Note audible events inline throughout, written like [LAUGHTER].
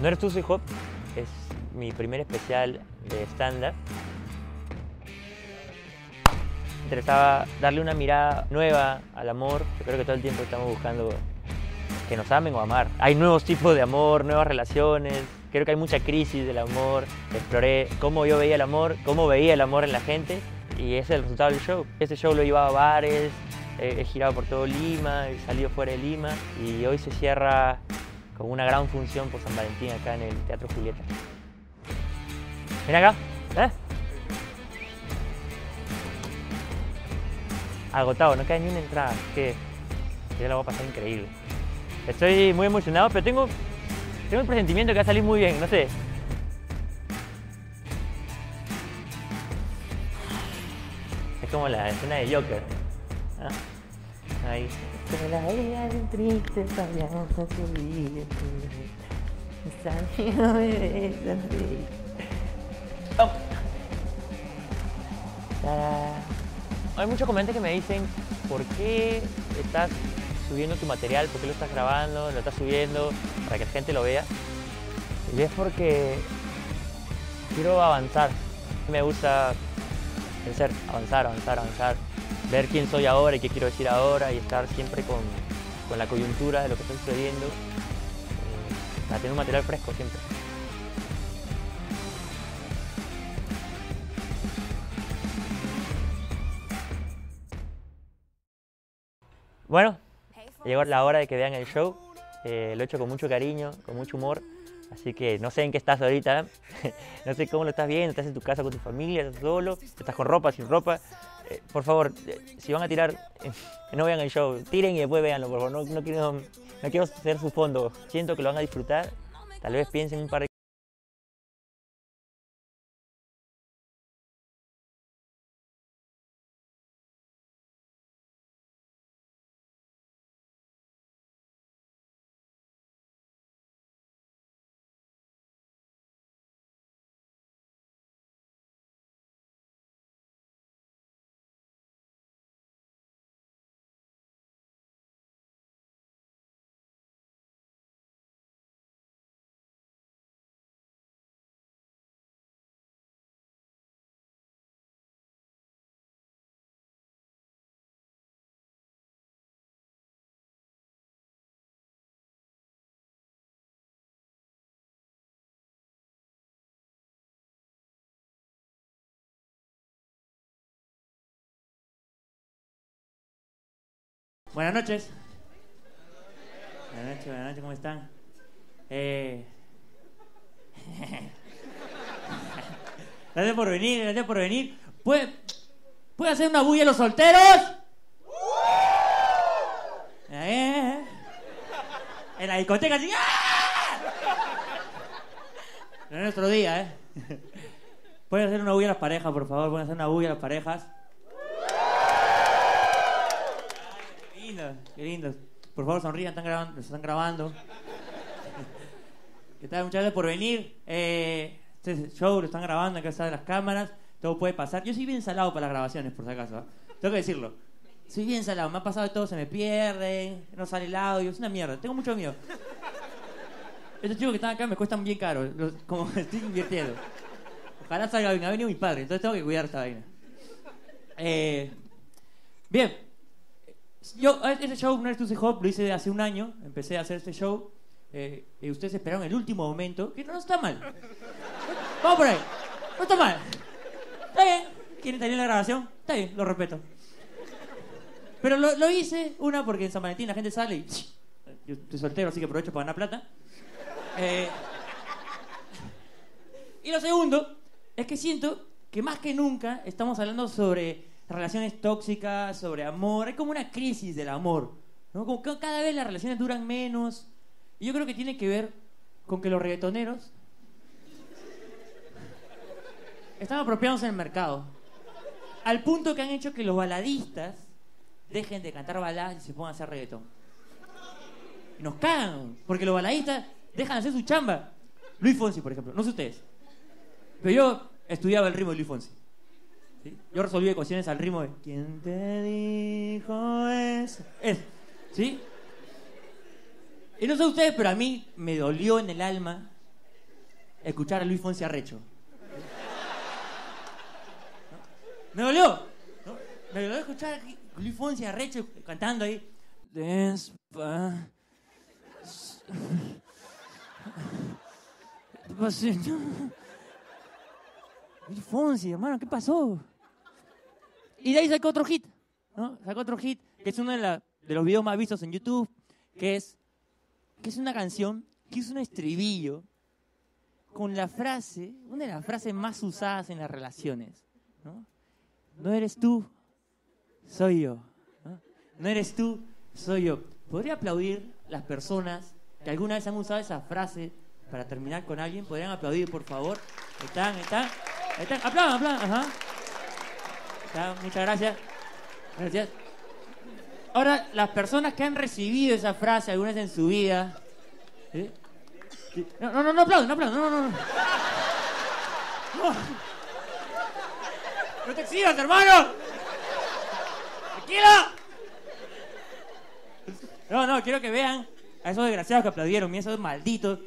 No eres tú, soy Hop. Es mi primer especial de stand-up. Me interesaba darle una mirada nueva al amor. Yo creo que todo el tiempo estamos buscando que nos amen o amar. Hay nuevos tipos de amor, nuevas relaciones. Creo que hay mucha crisis del amor. Exploré cómo yo veía el amor, cómo veía el amor en la gente. Y ese es el resultado del show. Este show lo he llevado a bares, he girado por todo Lima, he salido fuera de Lima. Y hoy se cierra con una gran función por San Valentín acá en el Teatro Julieta. Ven acá, ¿eh? Agotado, no cae ni una entrada. Que yo la voy a pasar increíble. Estoy muy emocionado, pero tengo, tengo el presentimiento que va a salir muy bien, no sé. Es como la escena de Joker. ¿ah? Ahí. La vida triste Mis amigos me besan de- Vamos. Tará. Hay muchos comentarios que me dicen por qué estás subiendo tu material, por qué lo estás grabando, lo estás subiendo para que la gente lo vea. Y es porque quiero avanzar. Me gusta crecer, avanzar, avanzar, avanzar. Ver quién soy ahora y qué quiero decir ahora y estar siempre con, con la coyuntura de lo que está sucediendo. eh, para tener un material fresco siempre. Bueno, llegó la hora de que vean el show. Eh, lo he hecho con mucho cariño, con mucho humor. Así que no sé en qué estás ahorita. [LAUGHS] no sé cómo lo estás viendo. ¿Estás en tu casa con tu familia? ¿Estás solo? ¿Estás con ropa? ¿Sin ropa? Eh, por favor, eh, si van a tirar, eh, [LAUGHS] no vean el show. Tiren y después véanlo, por favor. No, quiero, no quiero ser su fondo. Siento que lo van a disfrutar. Tal vez piensen un par de Buenas noches. Buenas noches, buenas noches, ¿cómo están? Eh... [LAUGHS] gracias por venir, gracias por venir. ¿Puede, ¿puede hacer una bulla a los solteros? Eh, En la discoteca así. ¡ah! No es nuestro día, ¿eh? ¿Pueden hacer una bulla a las parejas, por favor? ¿Pueden hacer una bulla a las parejas? Qué lindo. Por favor, sonrían, están grabando, están grabando. ¿Qué tal? Muchas gracias por venir. Eh, este show lo están grabando, acá están las cámaras. Todo puede pasar. Yo soy bien salado para las grabaciones, por si acaso. ¿eh? Tengo que decirlo. Soy bien salado. Me ha pasado de todo, se me pierde, no sale el audio. Es una mierda. Tengo mucho miedo. Estos chicos que están acá me cuestan bien caro. los- como [LAUGHS] estoy invirtiendo. Ojalá salga bien. Ha venido mi padre, entonces tengo que cuidar esta vaina. Eh, bien. Yo, este show, Eres Tú, Soy Hop, lo hice hace un año. Empecé a hacer este show. eh, y ustedes esperaron el último momento, que no está mal. Vamos por ahí. No está mal. Está bien. ¿Quieren salir la grabación? Está bien, lo respeto. Pero lo, lo hice, una, porque en San Valentín la gente sale y... Yo estoy soltero, así que aprovecho para ganar plata. Eh, y lo segundo es que siento que más que nunca estamos hablando sobre relaciones tóxicas, sobre amor. Hay como una crisis del amor. ¿no? Como cada vez las relaciones duran menos. Y yo creo que tiene que ver con que los reggaetoneros están apropiándose del mercado. Al punto que han hecho que los baladistas dejen de cantar baladas y se pongan a hacer reggaetón. Nos cagan, porque los baladistas dejan de hacer su chamba. Luis Fonsi, por ejemplo, no sé ustedes. Pero yo estudiaba el ritmo de Luis Fonsi. Yo resolví ecuaciones al ritmo de ¿Quién te dijo eso? Es, ¿sí? Y no sé ustedes, pero a mí me dolió en el alma escuchar a Luis Fonsi arrecho. Me dolió. Me dolió escuchar a Luis Fonsi arrecho cantando ahí. Despa... [LAUGHS] Luis Fonsi, hermano, ¿qué pasó? Y de ahí sacó otro hit, ¿no? Sacó otro hit, que es uno de, la- de los videos más vistos en YouTube, que es, que es una canción que es un estribillo con la frase, una de las frases más usadas en las relaciones, ¿no? No eres tú, soy yo. ¿no? No eres tú, soy yo. ¿Podría aplaudir las personas que alguna vez han usado esa frase para terminar con alguien? ¿Podrían aplaudir, por favor? ¿Están, están? ¿Están? Aplaudan, aplaudan. Ajá. Muchas gracias. Gracias. Ahora, las personas que han recibido esa frase alguna vez en su vida. No, no, no, no no aplaudan, no, no, no. No, no te exhibas, hermano. Tranquilo. No, no, quiero que vean a esos desgraciados que aplaudieron, y esos malditos.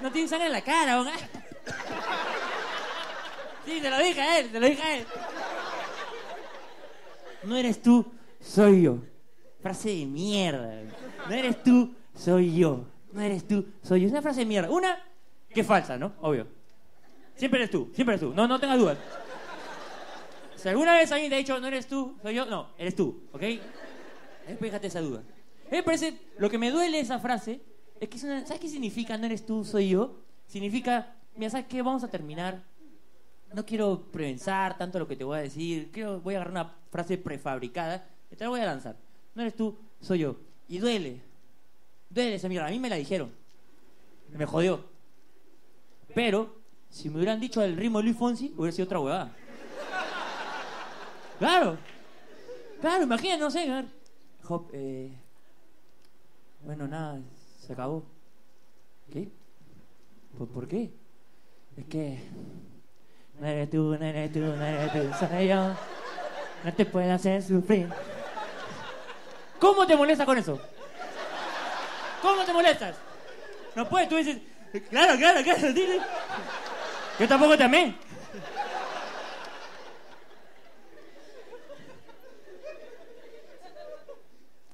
No, tienen sangre en la cara, ¿o? Sí, te lo dije a él, te lo dije a él. No eres tú, soy yo. Frase de mierda. No eres tú, soy yo. No eres tú, soy yo. Es una frase de mierda. Una que es falsa, ¿no? Obvio. Siempre eres tú, siempre eres tú. No, no tengas dudas. Si alguna vez alguien te ha dicho, no eres tú, soy yo, no, eres tú, ¿ok? Despéjate esa duda. Lo que me duele esa frase es que es una, ¿sabes qué significa no eres tú, soy yo? Significa, mira, ¿sabes qué? Vamos a terminar. No quiero prevensar tanto lo que te voy a decir. Quiero, voy a agarrar una frase prefabricada y te la voy a lanzar. No eres tú, soy yo. Y duele. Duele esa mierda. A mí me la dijeron. Me jodió. Pero, si me hubieran dicho el ritmo de Luis Fonsi, hubiera sido otra huevada. Claro. Claro, imagínate, no sé. a. Job, eh, bueno, nada, se acabó. ¿Qué? ¿Por, por qué? Es que no eres tú, no eres tú, no eres tú, soy yo. No te puedo hacer sufrir. ¿Cómo te molestas con eso? ¿Cómo te molestas? No puedes, tú dices, claro, claro, claro, dile. Yo tampoco te amé.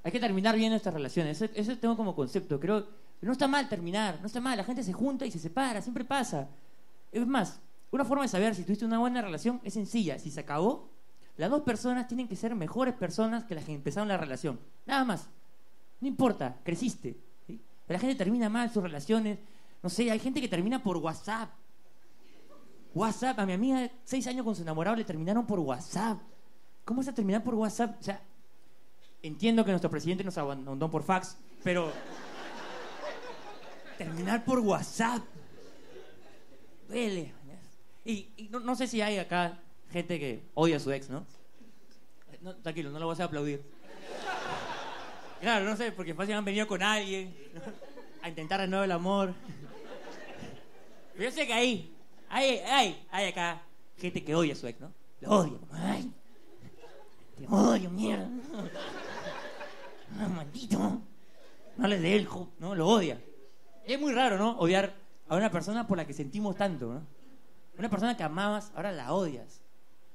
Hay que terminar bien nuestras relaciones. Eso, eso tengo como concepto. Creo no está mal terminar, no está mal. La gente se junta y se separa, siempre pasa. Es más, una forma de saber si tuviste una buena relación es sencilla. Si se acabó, las dos personas tienen que ser mejores personas que las que empezaron la relación. Nada más. No importa, creciste. la gente termina mal sus relaciones. No sé, hay gente que termina por WhatsApp. WhatsApp, a mi amiga seis años con su enamorado le terminaron por WhatsApp. ¿Cómo vas a terminar por WhatsApp? O sea, entiendo que nuestro presidente nos abandonó por fax, pero terminar por WhatsApp duele. Y, no, no sé si hay acá gente que odia a su ex, ¿no? Tranquilo, no lo vas a aplaudir. Claro, no sé, porque fácil han venido con alguien a intentar nuevo el amor. Pero yo sé que ahí, hay, hay, hay acá gente que odia a su ex, ¿no? Lo odia, como, ay, te odio, mierda. Ah, maldito. No le dé el jo- ¿no? Lo odia. Es muy raro, ¿no? Odiar a una persona por la que sentimos tanto, ¿no? Una persona que amabas, ahora la odias.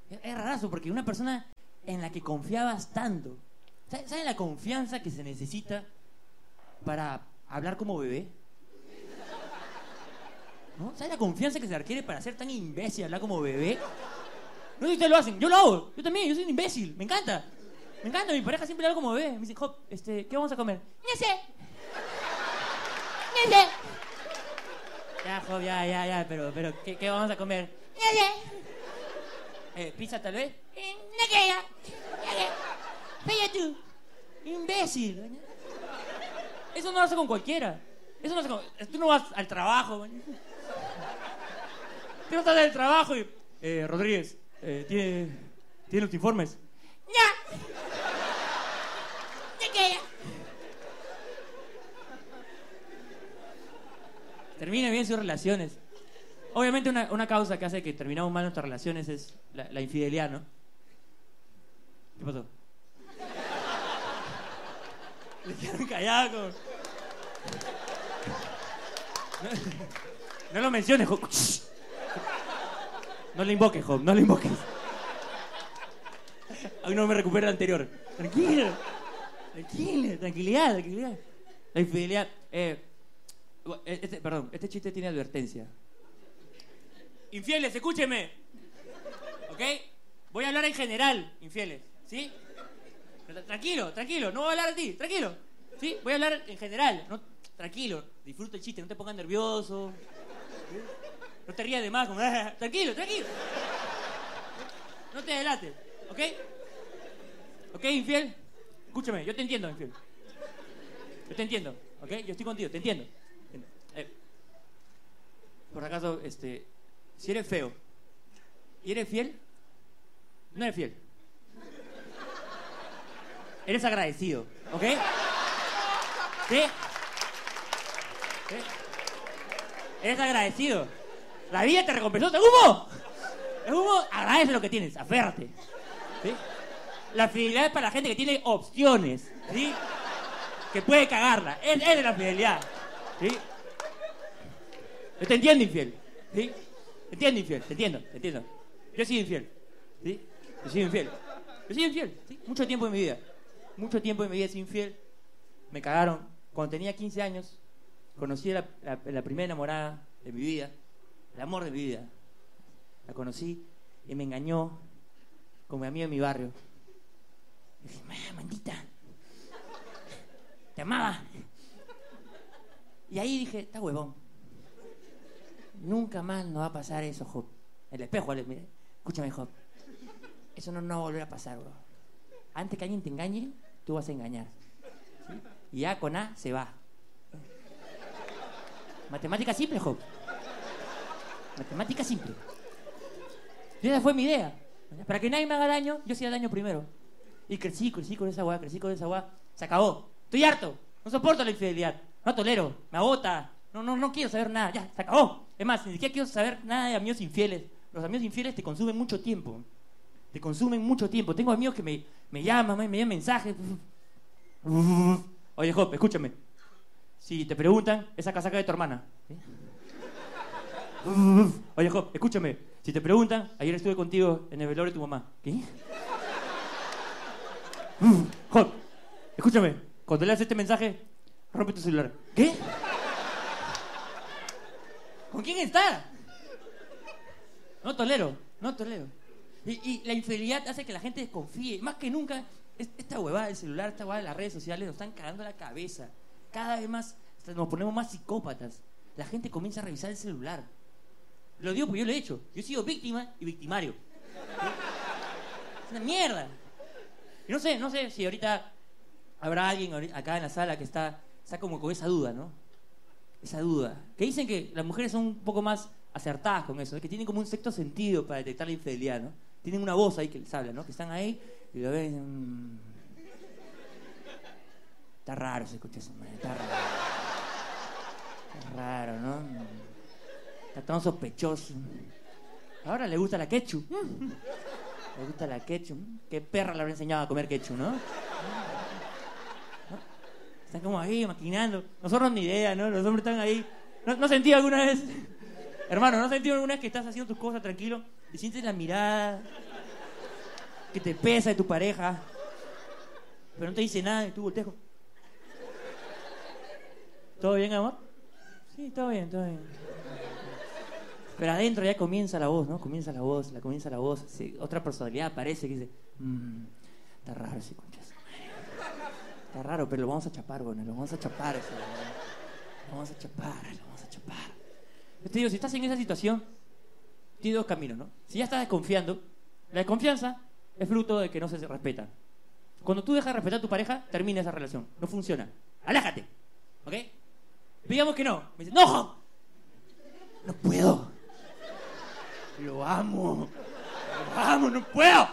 Es, rarazo, porque una persona en la que confiabas tanto. ¿Sabes sabe la confianza que se necesita para hablar como bebé? ¿No? ¿Sabes la confianza que se requiere para ser tan imbécil, hablar como bebé? No sé si ustedes lo hacen, yo lo hago, yo también, yo soy un imbécil, me encanta. Me encanta, mi pareja siempre habla como bebé. Me dice, Job, este, ¿qué vamos a comer? No sé. No sé. Ya, Job, ya, ya, ya, pero, pero, ¿qué, qué vamos a comer? Eh, ¿Pizza tal vez? no quiero. No quiero. Vaya tú. Imbécil. Eso no lo hace con cualquiera. Eso no lo hace con... Tú no vas al trabajo. Tú no estás en el trabajo y... Eh, Rodríguez, eh, ¿tiene, ¿tiene los informes? No. No quiero. Terminen bien sus relaciones. Obviamente una, una causa que hace que terminamos mal nuestras relaciones es la, infidelidad, ¿no? ¿Qué pasó? [LAUGHS] Le quedaron callados como... No lo menciones, Job. No le invoques, Job, no le invoques. Aún no me recupera el anterior. Tranquilo. Tranquilo, tranquilidad, tranquilidad. La infidelidad. Eh, este, perdón, este chiste tiene advertencia. Infieles, escúcheme. ¿Ok? Voy a hablar en general, infieles. ¿Sí? Tranquilo, tranquilo, no voy a hablar de ti, tranquilo. ¿Sí? Voy a hablar en general. No, tranquilo, disfruta el chiste, no te pongas nervioso. No te rías de más. [LAUGHS] Tranquilo, tranquilo. No te delates, ¿ok? ¿Ok, infiel? Escúchame, yo te entiendo, infiel. Yo te entiendo, ¿ok? Yo estoy contigo, te entiendo. Por acaso, este, si eres feo y eres fiel, no eres fiel. Eres agradecido, ¿ok? ¿Sí? ¿Sí? Eres agradecido. La vida te recompensó. ¡Es humo! ¡Es humo! Agradece lo que tienes, aférrate. La fidelidad es para la gente que tiene opciones, ¿sí? Que puede cagarla. Es, es de la fidelidad, ¿sí? Te entiendo, infiel, ¿sí? Te entiendo, infiel, te entiendo, te entiendo. Yo soy infiel, ¿sí? Yo soy infiel. Yo soy infiel, ¿sí? Mucho tiempo en mi vida. Mucho tiempo en mi vida soy infiel. Me cagaron. Cuando tenía 15 años, conocí a la, la primera enamorada de mi vida, el amor de mi vida. La conocí y me engañó con mi amigo de mi barrio. Y dije, maldita, te amaba. Y ahí dije, está huevón. Nunca más nos va a pasar eso, Job. El espejo, mire, escúchame, Job. Eso no, va a volver a pasar, huevón. Antes que alguien te engañe, tú vas a engañar. Y ya con A se va. Matemática simple, Job. Matemática simple. Y esa fue mi idea. Para que nadie me haga daño, yo hacía daño primero. Y crecí, crecí con esa weá, crecí con esa weá. Se acabó. Estoy harto. No soporto la infidelidad. No tolero. Me agota. No, no, no quiero saber nada. Ya, se acabó. Es más, ni siquiera quiero saber nada de amigos infieles. Los amigos infieles te consumen mucho tiempo. Te consumen mucho tiempo. Tengo amigos que me, me llaman, me, envían mensajes. Oye, Job, escúchame. Si te preguntan, esa casaca de tu hermana. Oye, Job, escúchame. Si te preguntan, ayer estuve contigo en el velorio de tu mamá. ¿Qué? Job, escúchame. Cuando leas este mensaje, rompe tu celular. ¿Qué? ¿Con quién está? No tolero, no tolero. Y, la infidelidad hace que la gente desconfíe. Más que nunca, esta huevada del celular, esta huevada de las redes sociales nos están cagando la cabeza. Cada vez más nos ponemos más psicópatas. La gente comienza a revisar el celular. Lo digo porque yo lo he hecho. Yo he sido víctima y victimario. Es una mierda. Y no sé, no sé si ahorita habrá alguien acá en la sala que está, está como con esa duda, ¿no? Esa duda. Que dicen que las mujeres son un poco más acertadas con eso, que tienen como un sexto sentido para detectar la infidelidad, ¿no? Tienen una voz ahí que les habla, ¿no? Que están ahí y lo ven. Mm. Está raro se escucha eso, está raro. Está raro, ¿no? Está tan sospechoso. Ahora le gusta la ketchup. Le gusta la ketchup. ¿Qué perra le habrá enseñado a comer ketchup, no? Están como ahí maquinando. Nosotros ni idea, ¿no? Los hombres están ahí. ¿No, no sentí alguna vez? [LAUGHS] Hermano, ¿no sentí alguna vez que estás haciendo tus cosas tranquilo y sientes la mirada que te pesa de tu pareja, pero no te dice nada y tú volteas? ¿Todo bien, amor? Sí, todo bien, todo bien. Pero adentro ya comienza la voz, ¿no? Comienza la voz, la comienza la voz. otra personalidad aparece que dice, mmm, está raro ese conchazo. Está raro, pero lo vamos a chapar, bueno, lo vamos a chapar. Lo vamos a chapar, lo vamos a chapar. Yo te digo, si estás en esa situación, tienes dos caminos, ¿no? Si ya estás desconfiando, la desconfianza es fruto de que no se respeta. Cuando tú dejas de respetar a tu pareja, termina esa relación. No funciona. Alájate. ¿Ok? Digamos que no. Me dice, ¡No! No puedo. Lo amo. Lo amo, no puedo.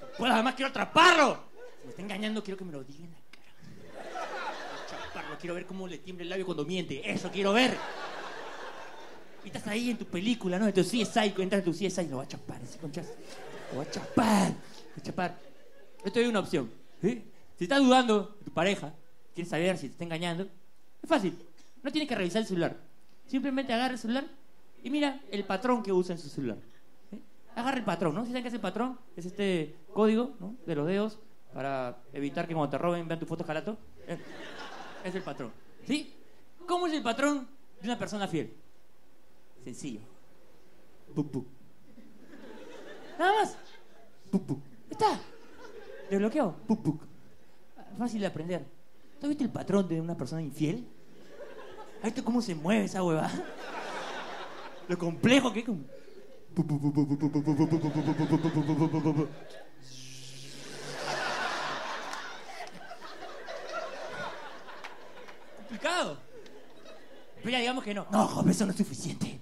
No puedo, además quiero atraparlo. Si me está engañando, quiero que me lo diga en la cara. Chaparlo, quiero ver cómo le tiembla el labio cuando miente. Eso quiero ver. Y estás ahí en tu película, ¿no? Sí es psycho, entras en tu CSI y lo va a chapar ese conchazo. Lo va a chapar. Lo va a chapar. Yo te doy una opción. Si estás dudando de tu pareja, quieres saber si te está engañando, es fácil. No tienes que revisar el celular. Simplemente agarra el celular y mira el patrón que usa en su celular. Agarra el patrón, ¿no? ¿Sí saben qué es el patrón? Es este código ¿no? de los dedos para evitar que cuando te roben vean tu foto jalato. Eh, Es el patrón. ¿Sí? ¿Cómo es el patrón de una persona fiel? Sencillo. Puc, puc. Nada más. Puc, puc. Está. Desbloqueado. Puc, puc. Fácil de aprender. ¿Tú viste el patrón de una persona infiel? ¿Has visto cómo se mueve esa hueva? Lo complejo que es. como- Complicado. Pero ya digamos que no. No, joven, eso no es suficiente.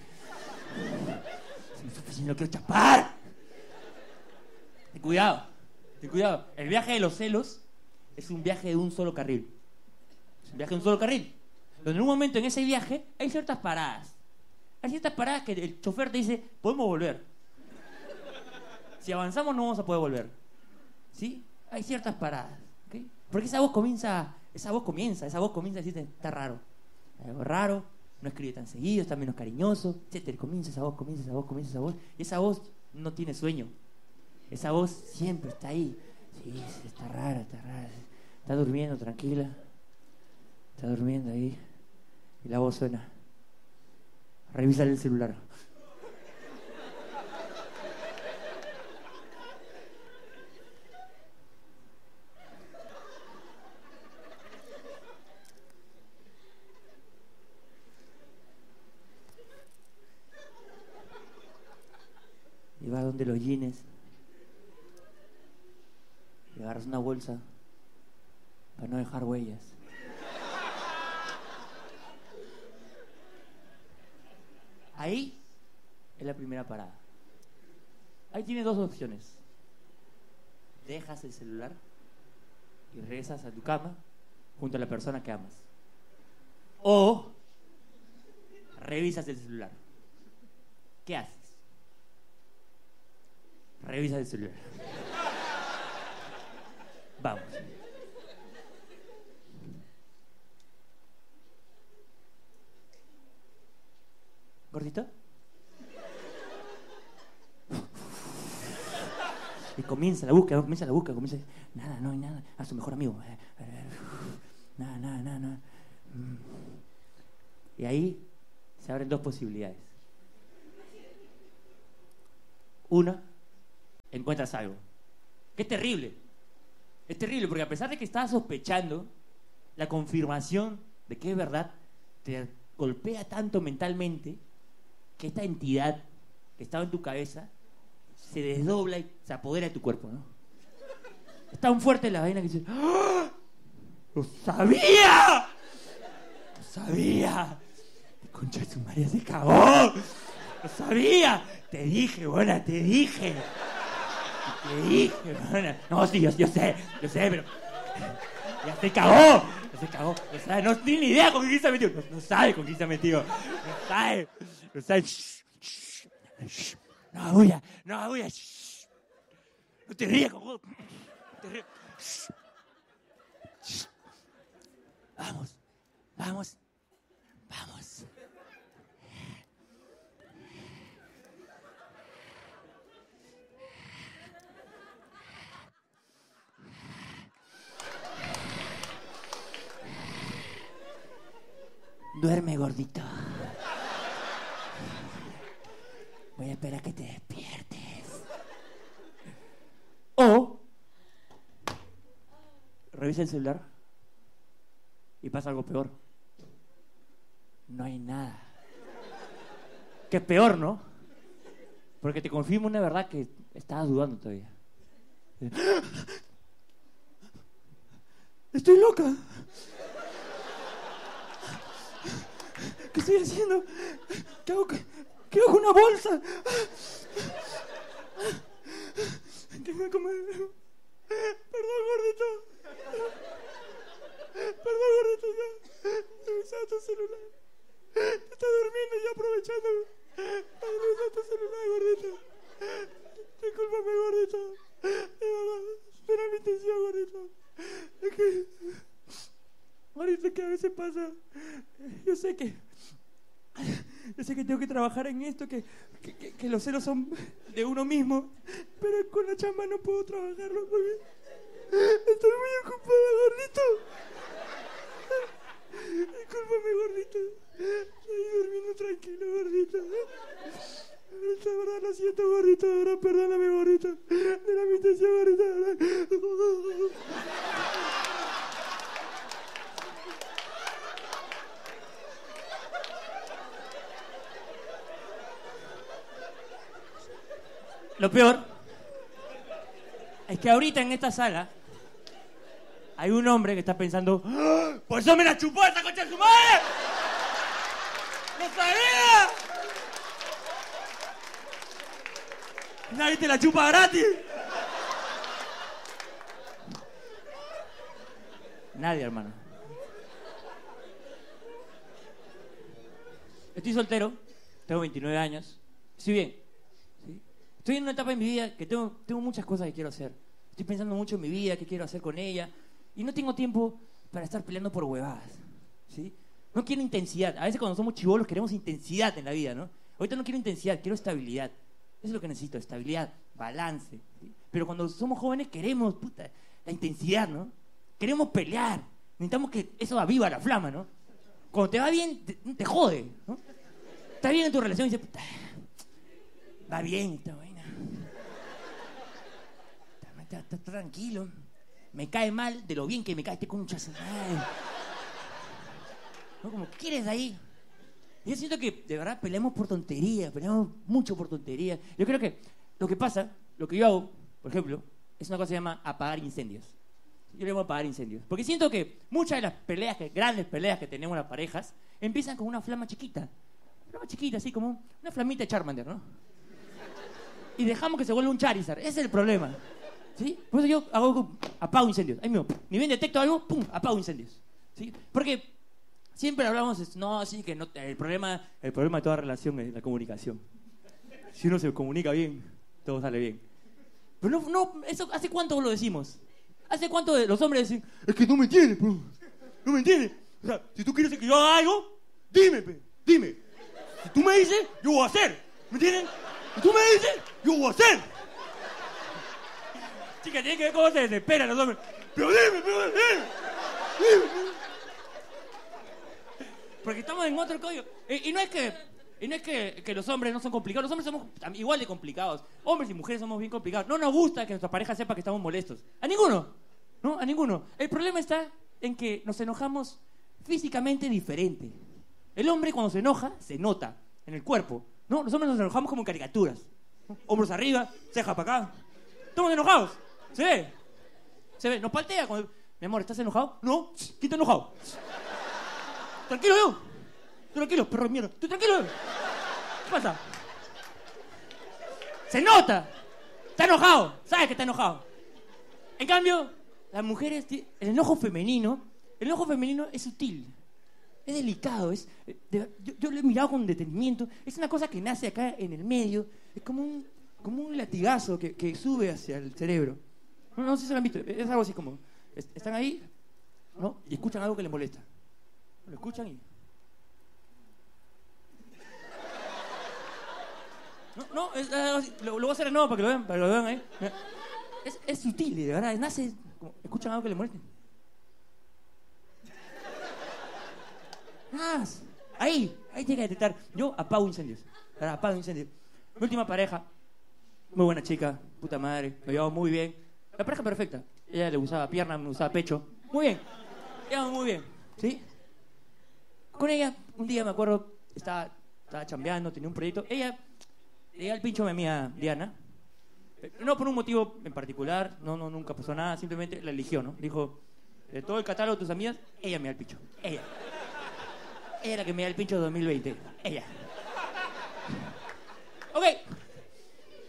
Eso no es suficiente, no quiero chapar. Ten cuidado, ten cuidado. El viaje de los celos es un viaje de un solo carril. Es un viaje de un solo carril. Donde en un momento en ese viaje hay ciertas paradas. Hay ciertas paradas que el chofer te dice, podemos volver. Si avanzamos no vamos a poder volver. ¿Sí? Hay ciertas paradas. ¿ok? Porque esa voz comienza, esa voz comienza, esa voz comienza a decirte, está raro. Algo raro, no escribe tan seguido, está menos cariñoso, etc. Comienza esa voz, comienza esa voz, comienza esa voz. Y esa voz no tiene sueño. Esa voz siempre está ahí. Sí, está rara, está rara. Está durmiendo, tranquila. Está durmiendo ahí. Y la voz suena. Revisa el celular. Donde los jeans. Y agarras una bolsa para no dejar huellas. Ahí es la primera parada. Ahí tienes dos opciones. Dejas el celular y regresas a tu cama junto a la persona que amas. O revisas el celular. ¿Qué haces? Revisas el celular. Vamos. ¿Gordito? Y comienza la búsqueda, comienza la búsqueda, comienza. Nada, no hay nada. A su mejor amigo. Nada, nada, nada, nada. Mm. Y ahí se abren dos posibilidades. Una, encuentras algo. Que es terrible. Es terrible porque a pesar de que estás sospechando, la confirmación de que es verdad te golpea tanto mentalmente que esta entidad que estaba en tu cabeza se desdobla y se apodera de tu cuerpo, ¿no? Es tan fuerte la vaina que dices, ¡Ah! ¡Lo sabía! ¡Lo sabía! Concha de su María se cagó. ¡Lo sabía! Te dije, buena, te dije. No, sí, yo, sé, yo sé, pero. Ya se cagó. Ya se cagó. No, sabe, no tiene ni idea con quién se ha metido. No, no sabe con quién se ha metido. No sabe. No sabe. Shh, shh, shh. No, bulla, no, shh. No te rías. No te rías. Vamos, vamos. Duerme, gordito. Voy a esperar que te despiertes. O revisa el celular y pasa algo peor. No hay nada. Que es peor, ¿no? Porque te confirma una verdad que estabas dudando todavía. Estoy loca. ¿Qué estoy haciendo? ¿Qué hago, qué hago una bolsa? Tengo que comer. Perdón, gordito. Perdón, gordito. Ya. Revisaba tu celular. Está durmiendo y aprovechando. Revisaba tu celular, gordito. Discúlpame, gordito. De verdad, era mi intención, gordito. Es que. Gordito, que a veces pasa. Yo sé que [LAUGHS] Yo sé que tengo que trabajar en esto, que, que, que- los celos son de uno mismo, pero con la chamba no puedo trabajarlo porque estoy muy ocupada, gordito. Discúlpame, gordito. Estoy durmiendo tranquilo, gordito. Esta verdad lo siento, gordito. De verdad, perdóname, gordito. De la mi intención, gordito. Lo peor es que ahorita en esta sala hay un hombre que está pensando, ¡Ah! ¡Por eso me la chupó esa concha de su madre! ¡Lo sabía! Nadie te la chupa gratis. Nadie, hermano. Estoy soltero, tengo 29 años, estoy bien. Estoy en una etapa en mi vida que tengo, tengo muchas cosas que quiero hacer. Estoy pensando mucho en mi vida, qué quiero hacer con ella. Y no tengo tiempo para estar peleando por huevadas. ¿sí? No quiero intensidad. A veces cuando somos chivolos queremos intensidad en la vida, ¿no? Ahorita no quiero intensidad, quiero estabilidad. Eso es lo que necesito, estabilidad, balance. ¿sí? Pero cuando somos jóvenes queremos, puta, la intensidad, ¿no? Queremos pelear. Necesitamos que eso aviva la flama, ¿no? Cuando te va bien, te, jode, ¿no? Estás bien en tu relación y dices, puta, va bien esta vaina. Tranquilo. Me cae mal de lo bien que me cae este concha. ¿No? Como, ¿quieres ahí? Y yo siento que de verdad peleamos por tonterías, peleamos mucho por tonterías. Yo creo que lo que pasa, lo que yo hago, por ejemplo, es una cosa que se llama apagar incendios. Yo le llamo apagar incendios. Porque siento que muchas de las peleas, grandes peleas que tenemos las parejas, empiezan con una flama chiquita. Una flama chiquita, así como una flamita de Charmander, ¿no? Y dejamos que se vuelva un Charizard. Ese es el problema. ¿Sí? Por eso yo hago, apago incendios. Ahí mismo, ni bien detecto algo, ¡pum! Apago incendios. ¿Sí? Porque Siempre hablamos, no, sí, que no, el, problema, el problema de toda relación es la comunicación. Si uno se comunica bien, todo sale bien. Pero no, no eso, ¿hace cuánto lo decimos? ¿Hace cuánto los hombres dicen, es que no me entiendes, bro? No me entiendes. O sea, si tú quieres que yo haga algo, dime, dime. Si tú me dices, yo voy a hacer. ¿Me entienden? Si tú me dices, yo voy a hacer. Chica, tiene que ver cómo se desesperan los hombres. Pero dime, pero dime. Porque estamos en otro código. Y, no es que y no es que, los hombres no son complicados, los hombres somos igual de complicados. Hombres y mujeres somos bien complicados. No nos gusta que nuestra pareja sepa que estamos molestos. A ninguno. ¿No? A ninguno. El problema está en que nos enojamos físicamente diferente. El hombre cuando se enoja, se nota en el cuerpo. ¿No? Los hombres nos enojamos como caricaturas. Hombros arriba, ceja para acá. Estamos enojados. Se ve. Se ve. Nos paltea cuando... Mi amor, ¿estás enojado? No. ¿Quién está enojado? Tranquilo, yo. Tranquilo, perro de mierda. Tú tranquilo. ¿Qué pasa? Se nota. Está enojado. Sabes que está enojado. En cambio, las mujeres, el enojo femenino, el enojo femenino es sutil. Es delicado. Es, yo, yo lo he mirado con detenimiento. Es una cosa que nace acá en el medio. Es como un, como un latigazo que, que sube hacia el cerebro. No, no sé si lo han visto. Es algo así como... es- Están ahí, ¿no? Y escuchan algo que les molesta. Lo escuchan y. No, no, es así. lo, lo voy a hacer de nuevo para que lo vean, para que lo vean ahí. Es, es sutil, de verdad, nace. como- escuchan algo que les moleste. Más. Ahí, ahí tiene que detectar. Yo apago incendios. Apago incendios. Mi última pareja, muy buena chica, puta madre, me llevaba muy bien. La pareja perfecta. Ella le usaba pierna, me usaba pecho. Muy bien. Llevamos muy bien, ¿sí? Con ella, un día me acuerdo, estaba, estaba chambeando, tenía un proyecto. Ella, di al pincho a mi amiga Diana. No por un motivo en particular, no, no, nunca pasó nada, simplemente la eligió, ¿no? Dijo, de todo el catálogo de tus amigas, ella me da el pincho. Ella. Ella la que me da el pincho 2020. Ella. Ok.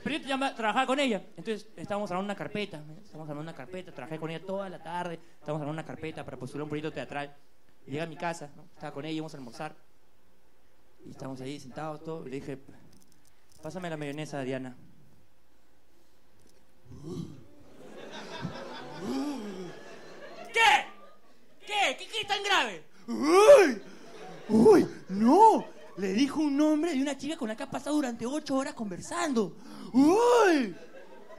Pero yo llama- trabajaba con ella. Entonces estábamos armando una carpeta. Estábamos armando una carpeta. Trabajé con ella toda la tarde. Estábamos armando una carpeta para postular un proyecto teatral. Y llega a mi casa. ¿no? Estaba con ella, íbamos a almorzar. Y estábamos ahí sentados todos. Y le dije, pásame la mayonesa, Diana. ¿Qué? ¿Qué? ¿Qué, qué es tan grave? ¡Uy! ¡Uy! ¡No! Le dije nombre de una chica con la que ha pasado durante ocho horas conversando. ¡Uy!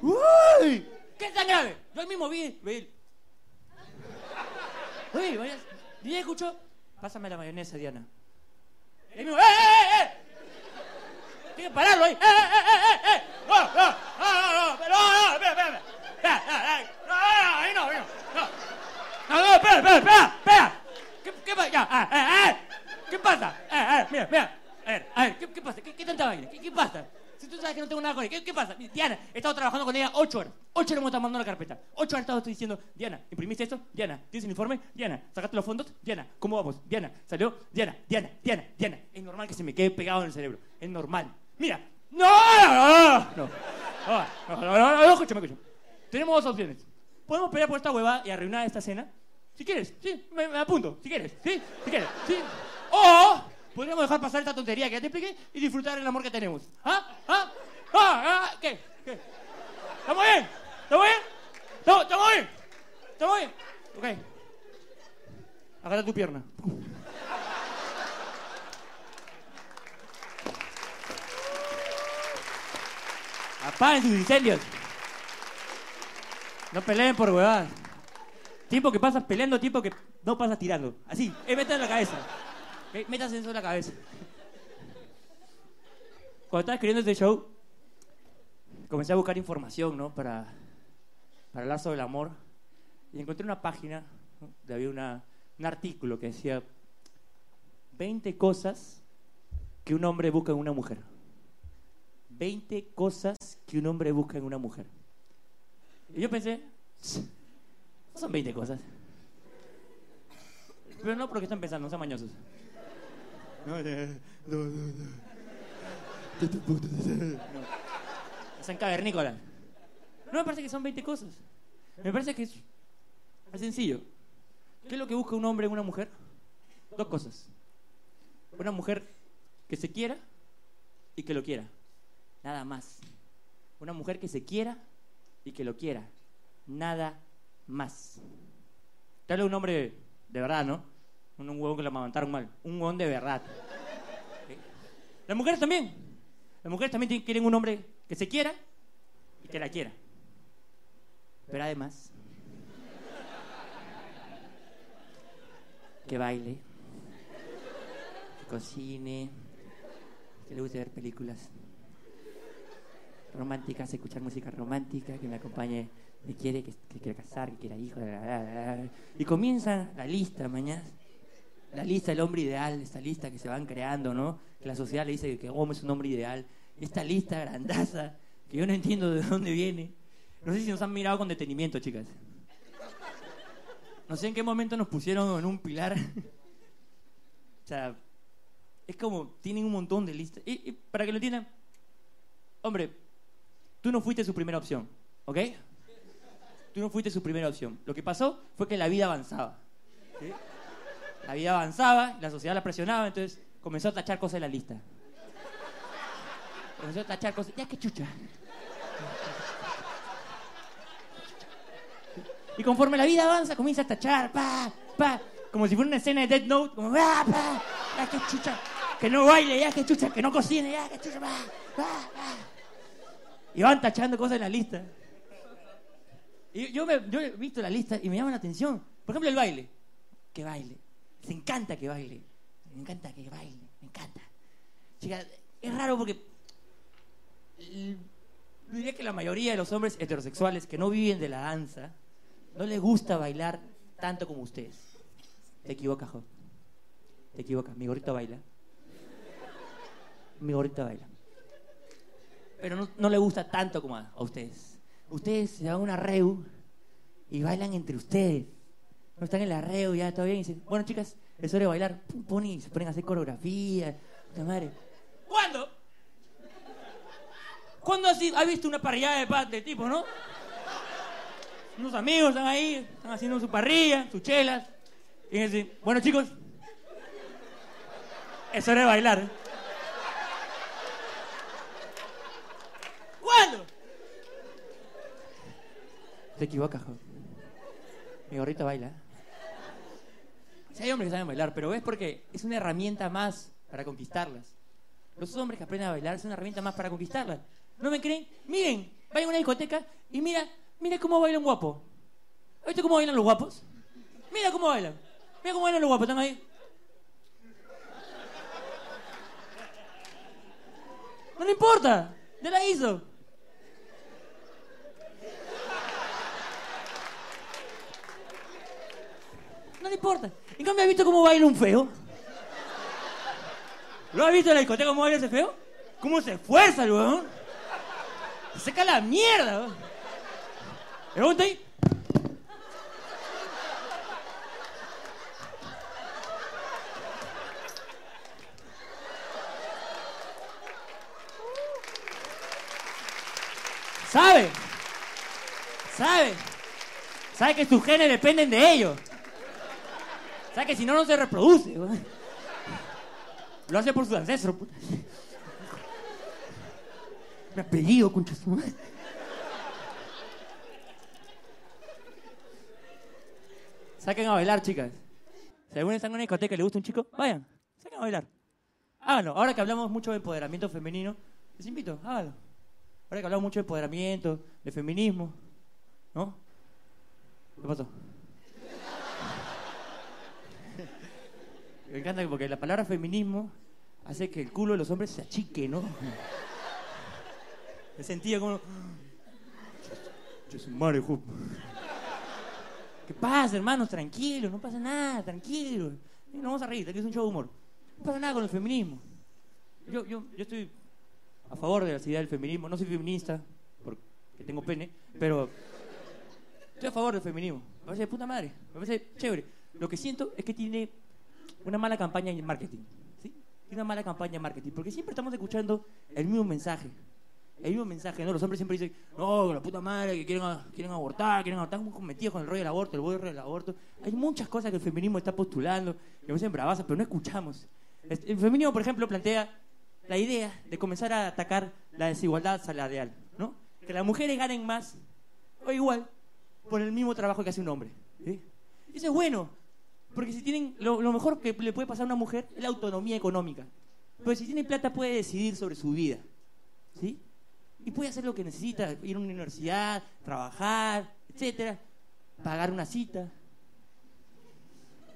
¡Uy! ¿Qué tan grave? Yo mismo vi. vi. Uy, vaya. ¿Ya escuchó? Pásame la mayonesa, Diana. Y mismo, ¡eh, eh, eh! Tiene que pararlo ahí. ¡Eh, eh, eh, eh! ¡No, no, no, no, no! ¡No, no, espera, espera! ¡Espera! ¡No, no, ahí no, ahí no! ¡No, no, espera, espera, espera! espera. ¿Qué, qué pasa? Ya, ah, ah, ah. ¿Qué pasa? Eh, eh, mira, mira. A ver, a ver, ¿qué, qué pasa? ¿Qué, qué tanta vaina? ¿Qué, ¿Qué pasa? Si tú sabes que no tengo nada con ella, ¿qué, pasa? Diana, he estado trabajando con ella ocho horas. Ocho horas me estado mandando la carpeta. Ocho horas he estado diciendo, Diana, ¿imprimiste esto? Diana, ¿tienes el informe? Diana, ¿sacaste los fondos? Diana, ¿cómo vamos? Diana, ¿salió? Diana, Diana, Diana, Diana. Es normal que se me quede pegado en el cerebro. Es normal. Mira. ¡No! ¡No! ¡No! ¡No! ¡No! ¡No! ¡No! ¡No! Escúchame, escúchame. Tenemos dos opciones. Podemos pelear por esta hueva y arruinar esta cena. Si quieres, sí, me, me apunto. Si quieres, sí, si quieres, sí. O podríamos dejar pasar esta tontería que ya te expliqué y disfrutar el amor que tenemos. ¿Ah? ¿Ah? ¿Ah? ¿Ah? ¿Qué? ¿Estamos bien? ¿Estamos bien? ¿Estamos bien? ¿Estamos bien? Ok. Agarra tu pierna. Apaguen sus incendios. No peleen por huevadas. Tiempo que pasas peleando, tiempo que no pasas tirando. Así, métase en la cabeza. Eh, métase eso en la cabeza. Cuando estaba escribiendo este show, comencé a buscar información, ¿no? Para, para hablar sobre el amor. Y encontré una página, ¿no? donde había una, un artículo que decía 20 cosas que un hombre busca en una mujer. 20 cosas que un hombre busca en una mujer. Y yo pensé, no son 20 cosas. Pero no porque están pensando, no sean mañosos. No, no, no, no. Me parece que son 20 cosas. Me parece que es, es sencillo. ¿Qué es lo que busca un hombre en una mujer? Dos cosas. Una mujer que se quiera y que lo quiera. Nada más. Una mujer que se quiera y que lo quiera. Nada más. Te hablo de un hombre de verdad, ¿no? Un, huevón que lo amamantaron mal. Un huevón de verdad. Las mujeres también. Las mujeres también quieren un hombre que se quiera y que la quiera. Pero además, que baile, que cocine, que le guste ver películas románticas, escuchar música romántica, que me acompañe, me quiere, que, que quiera casar, que quiera hijos, y comienza la lista mañana. La lista del hombre ideal, esta lista que se van creando, ¿no? Que la sociedad le dice que Gómez es un hombre ideal. Esta lista grandaza, que yo no entiendo de dónde viene. No sé si nos han mirado con detenimiento, chicas. No sé en qué momento nos pusieron en un pilar. o sea, es como, tienen un montón de listas. Y, y para que lo entiendan, hombre, tú no fuiste su primera opción, ¿ok? Tú no fuiste su primera opción. Lo que pasó fue que la vida avanzaba. ¿sí? La vida avanzaba, la sociedad la presionaba, entonces comenzó a tachar cosas en la lista. Comenzó a tachar cosas. Ya que chucha. Y conforme la vida avanza, comienza a tachar, pa, pa, como si fuera una escena de Dead Note, como, pa, pa, ya que chucha, que no baile, ya que chucha, que no cocine, ya que chucha, pa, pa, pa. Y van tachando cosas en la lista. Y yo, me- yo he visto la lista y me llama la atención. Por ejemplo, el baile. Que baile. Les encanta que baile. Me encanta que baile. Me encanta. Chica, es raro porque. Diría que la mayoría de los hombres heterosexuales que no viven de la danza no les gusta bailar tanto como ustedes. Te equivocas, Jo. Te equivocas. Mi gorrito baila. Mi gorrito baila. Pero no, le gusta tanto como a, a ustedes. Ustedes se van a una reu y bailan entre ustedes. No están en la reu, ya todo bien. Y dicen, bueno, chicas, es hora de bailar. Pum, pum, y se ponen a hacer coreografía. puta madre. ¿Cuándo? ¿Cuándo has, has visto una parrillada de, pa- de tipo, no? Unos amigos están ahí, están haciendo su parrilla, sus chelas. Y dicen, bueno, chicos, es hora de bailar. ¿Cuándo? Te equivocas, jo. Mi gorrita baila. Hay hombres que saben bailar, pero es porque es una herramienta más para conquistarlas. Los hombres que aprenden a bailar es una herramienta más para conquistarlas. ¿No me creen? Miren, vayan a una discoteca y mira, mira cómo baila un guapo. ¿Viste cómo bailan los guapos? Mira cómo bailan. Mira cómo bailan los guapos, están ahí. No le importa, ya la hizo. No le importa. En cambio, ¿has visto cómo baila un feo? ¿Lo has visto en la discoteca cómo baila ese feo? ¿Cómo se esfuerza el weón? Se seca la mierda, weón. ¿Le pregunta ahí? ¿Sabe? ¿Sabe? ¿Sabe que sus genes dependen de ellos? ¿Sabe que si no, no se reproduce? Lo hace por sus ancestros. puta. Mi apellido, concha su. Saquen a bailar, chicas. Si alguna están en una discoteca y le gusta un chico, vayan, saquen a bailar. Háganlo. Ahora que hablamos mucho de empoderamiento femenino, les invito, háganlo. Ahora que hablamos mucho de empoderamiento, de feminismo, ¿no? ¿Qué pasó? Me encanta porque la palabra feminismo hace que el culo de los hombres se achique, ¿no? Me sentía como. Yo soy Mario Hoop. ¿Qué pasa, hermanos? Tranquilos, no pasa nada, tranquilos. No vamos a reír, aquí es un show de humor. No pasa nada con el feminismo. Yo, yo, yo estoy a favor de la idea del feminismo. No soy feminista, porque tengo pene, pero estoy a favor del feminismo. Me parece de puta madre, me parece chévere. Lo que siento es que tiene una mala campaña en marketing. ¿sí? Una mala campaña en marketing, porque siempre estamos escuchando el mismo mensaje. El mismo mensaje, ¿no? Los hombres siempre dicen, no, la puta madre, que quieren, quieren abortar, quieren abortar, están metidos con el rollo del aborto, el rollo del aborto. Hay muchas cosas que el feminismo está postulando, que parecen bravasas, pero no escuchamos. Es- El feminismo, por ejemplo, plantea la idea de comenzar a atacar la desigualdad salarial, ¿no? Que las mujeres ganen más o igual por el mismo trabajo que hace un hombre. ¿sí? Eso es bueno, porque si tienen lo, mejor que le puede pasar a una mujer es la autonomía económica. Pero si tiene plata puede decidir sobre su vida, ¿sí? Y puede hacer lo que necesita, ir a una universidad, trabajar, etcétera, pagar una cita,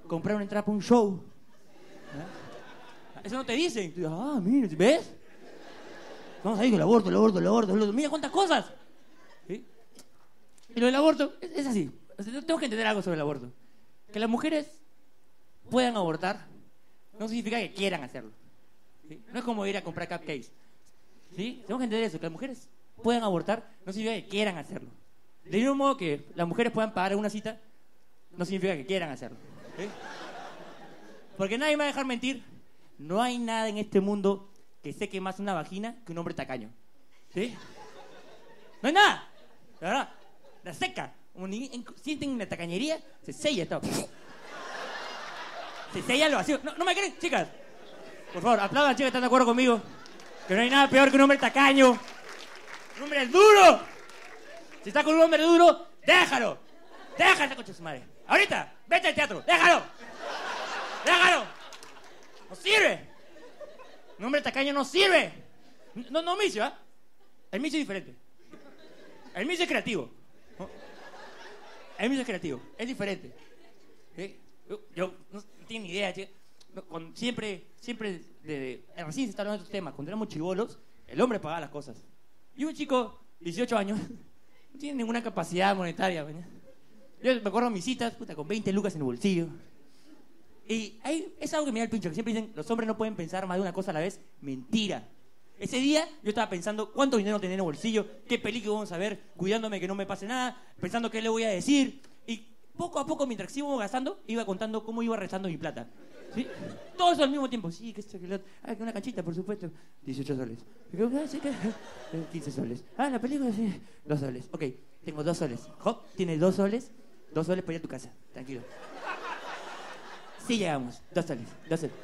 comprar una entrada para un show. Eso no te dicen. Tú ah, mira, ¿ves? Vamos ahí con el aborto, el aborto, el aborto, el aborto. Mira cuántas cosas. ¿Sí? Y lo del aborto es, así. Tengo que entender algo sobre el aborto. Que las mujeres puedan abortar no significa que quieran hacerlo. ¿sí? No es como ir a comprar cupcakes. ¿Sí? Tenemos que entender eso, que las mujeres puedan abortar no significa que quieran hacerlo. De mismo modo que las mujeres puedan pagar una cita, no significa que quieran hacerlo. ¿sí? Porque nadie me va a dejar mentir. No hay nada en este mundo que seque más una vagina que un hombre tacaño. ¿Sí? No hay nada. La verdad. La seca. Como ni- en- sienten la tacañería, se sella todo. Se sella lo vacío. No, no me creen, chicas. Por favor, aplaudan, chicas, ¿están de acuerdo conmigo? Que no hay nada peor que un hombre tacaño. Un hombre duro. Si está con un hombre duro, déjalo. Déjalo, coche su madre. Ahorita, vete al teatro, déjalo. Déjalo. No sirve. Un hombre tacaño no sirve. No, no micio, ¿ah? El micio es diferente. El micio es creativo. El micio es creativo. Es diferente. Yo no ni idea, cuando- siempre, siempre, de, recién se está hablando de estos temas. Cuando éramos chivolos, el hombre pagaba las cosas. Y un chico, 18 años, [LAUGHS] no tiene ninguna capacidad monetaria. Yo me acuerdo de mis citas, puta, con 20 lucas en el bolsillo. Y ahí es algo que me da el pincho, que siempre dicen, los hombres no pueden pensar más de una cosa a la vez. Mentira. Ese día yo estaba pensando cuánto dinero tener en el bolsillo, qué película vamos a ver, cuidándome que no me pase nada, pensando qué le voy a decir. Poco a poco, mientras íbamos gastando, iba contando cómo iba restando mi plata. ¿Sí? Todo eso al mismo tiempo. Sí, que esto, que lo otro. Ah, que una canchita, por supuesto. 18 soles. Ah, sí, que- [LAUGHS] eh, 15 soles. Ah, la película, sí. Dos soles. Ok, tengo dos soles. Hop, tiene dos soles. Dos soles para ir a tu casa. Tranquilo. Sí llegamos. Dos soles. Dos soles.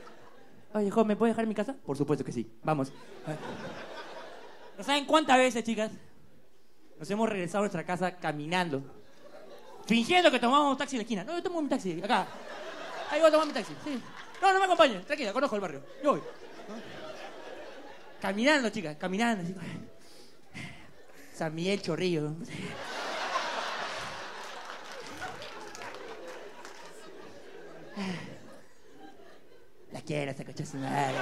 Oye, Job, ¿me puedes dejar en mi casa? Por supuesto que sí. Vamos. ¿No saben cuántas veces, chicas? Nos hemos regresado a nuestra casa caminando. Fingiendo que tomábamos taxi en la esquina. No, yo tomo un taxi, acá. Ahí voy a tomar mi taxi. No, no me acompañen. Tranquila, conozco el barrio. Yo voy. Caminando, chicas, caminando. así. San Miguel Chorrillo. La quiero, esa su madre.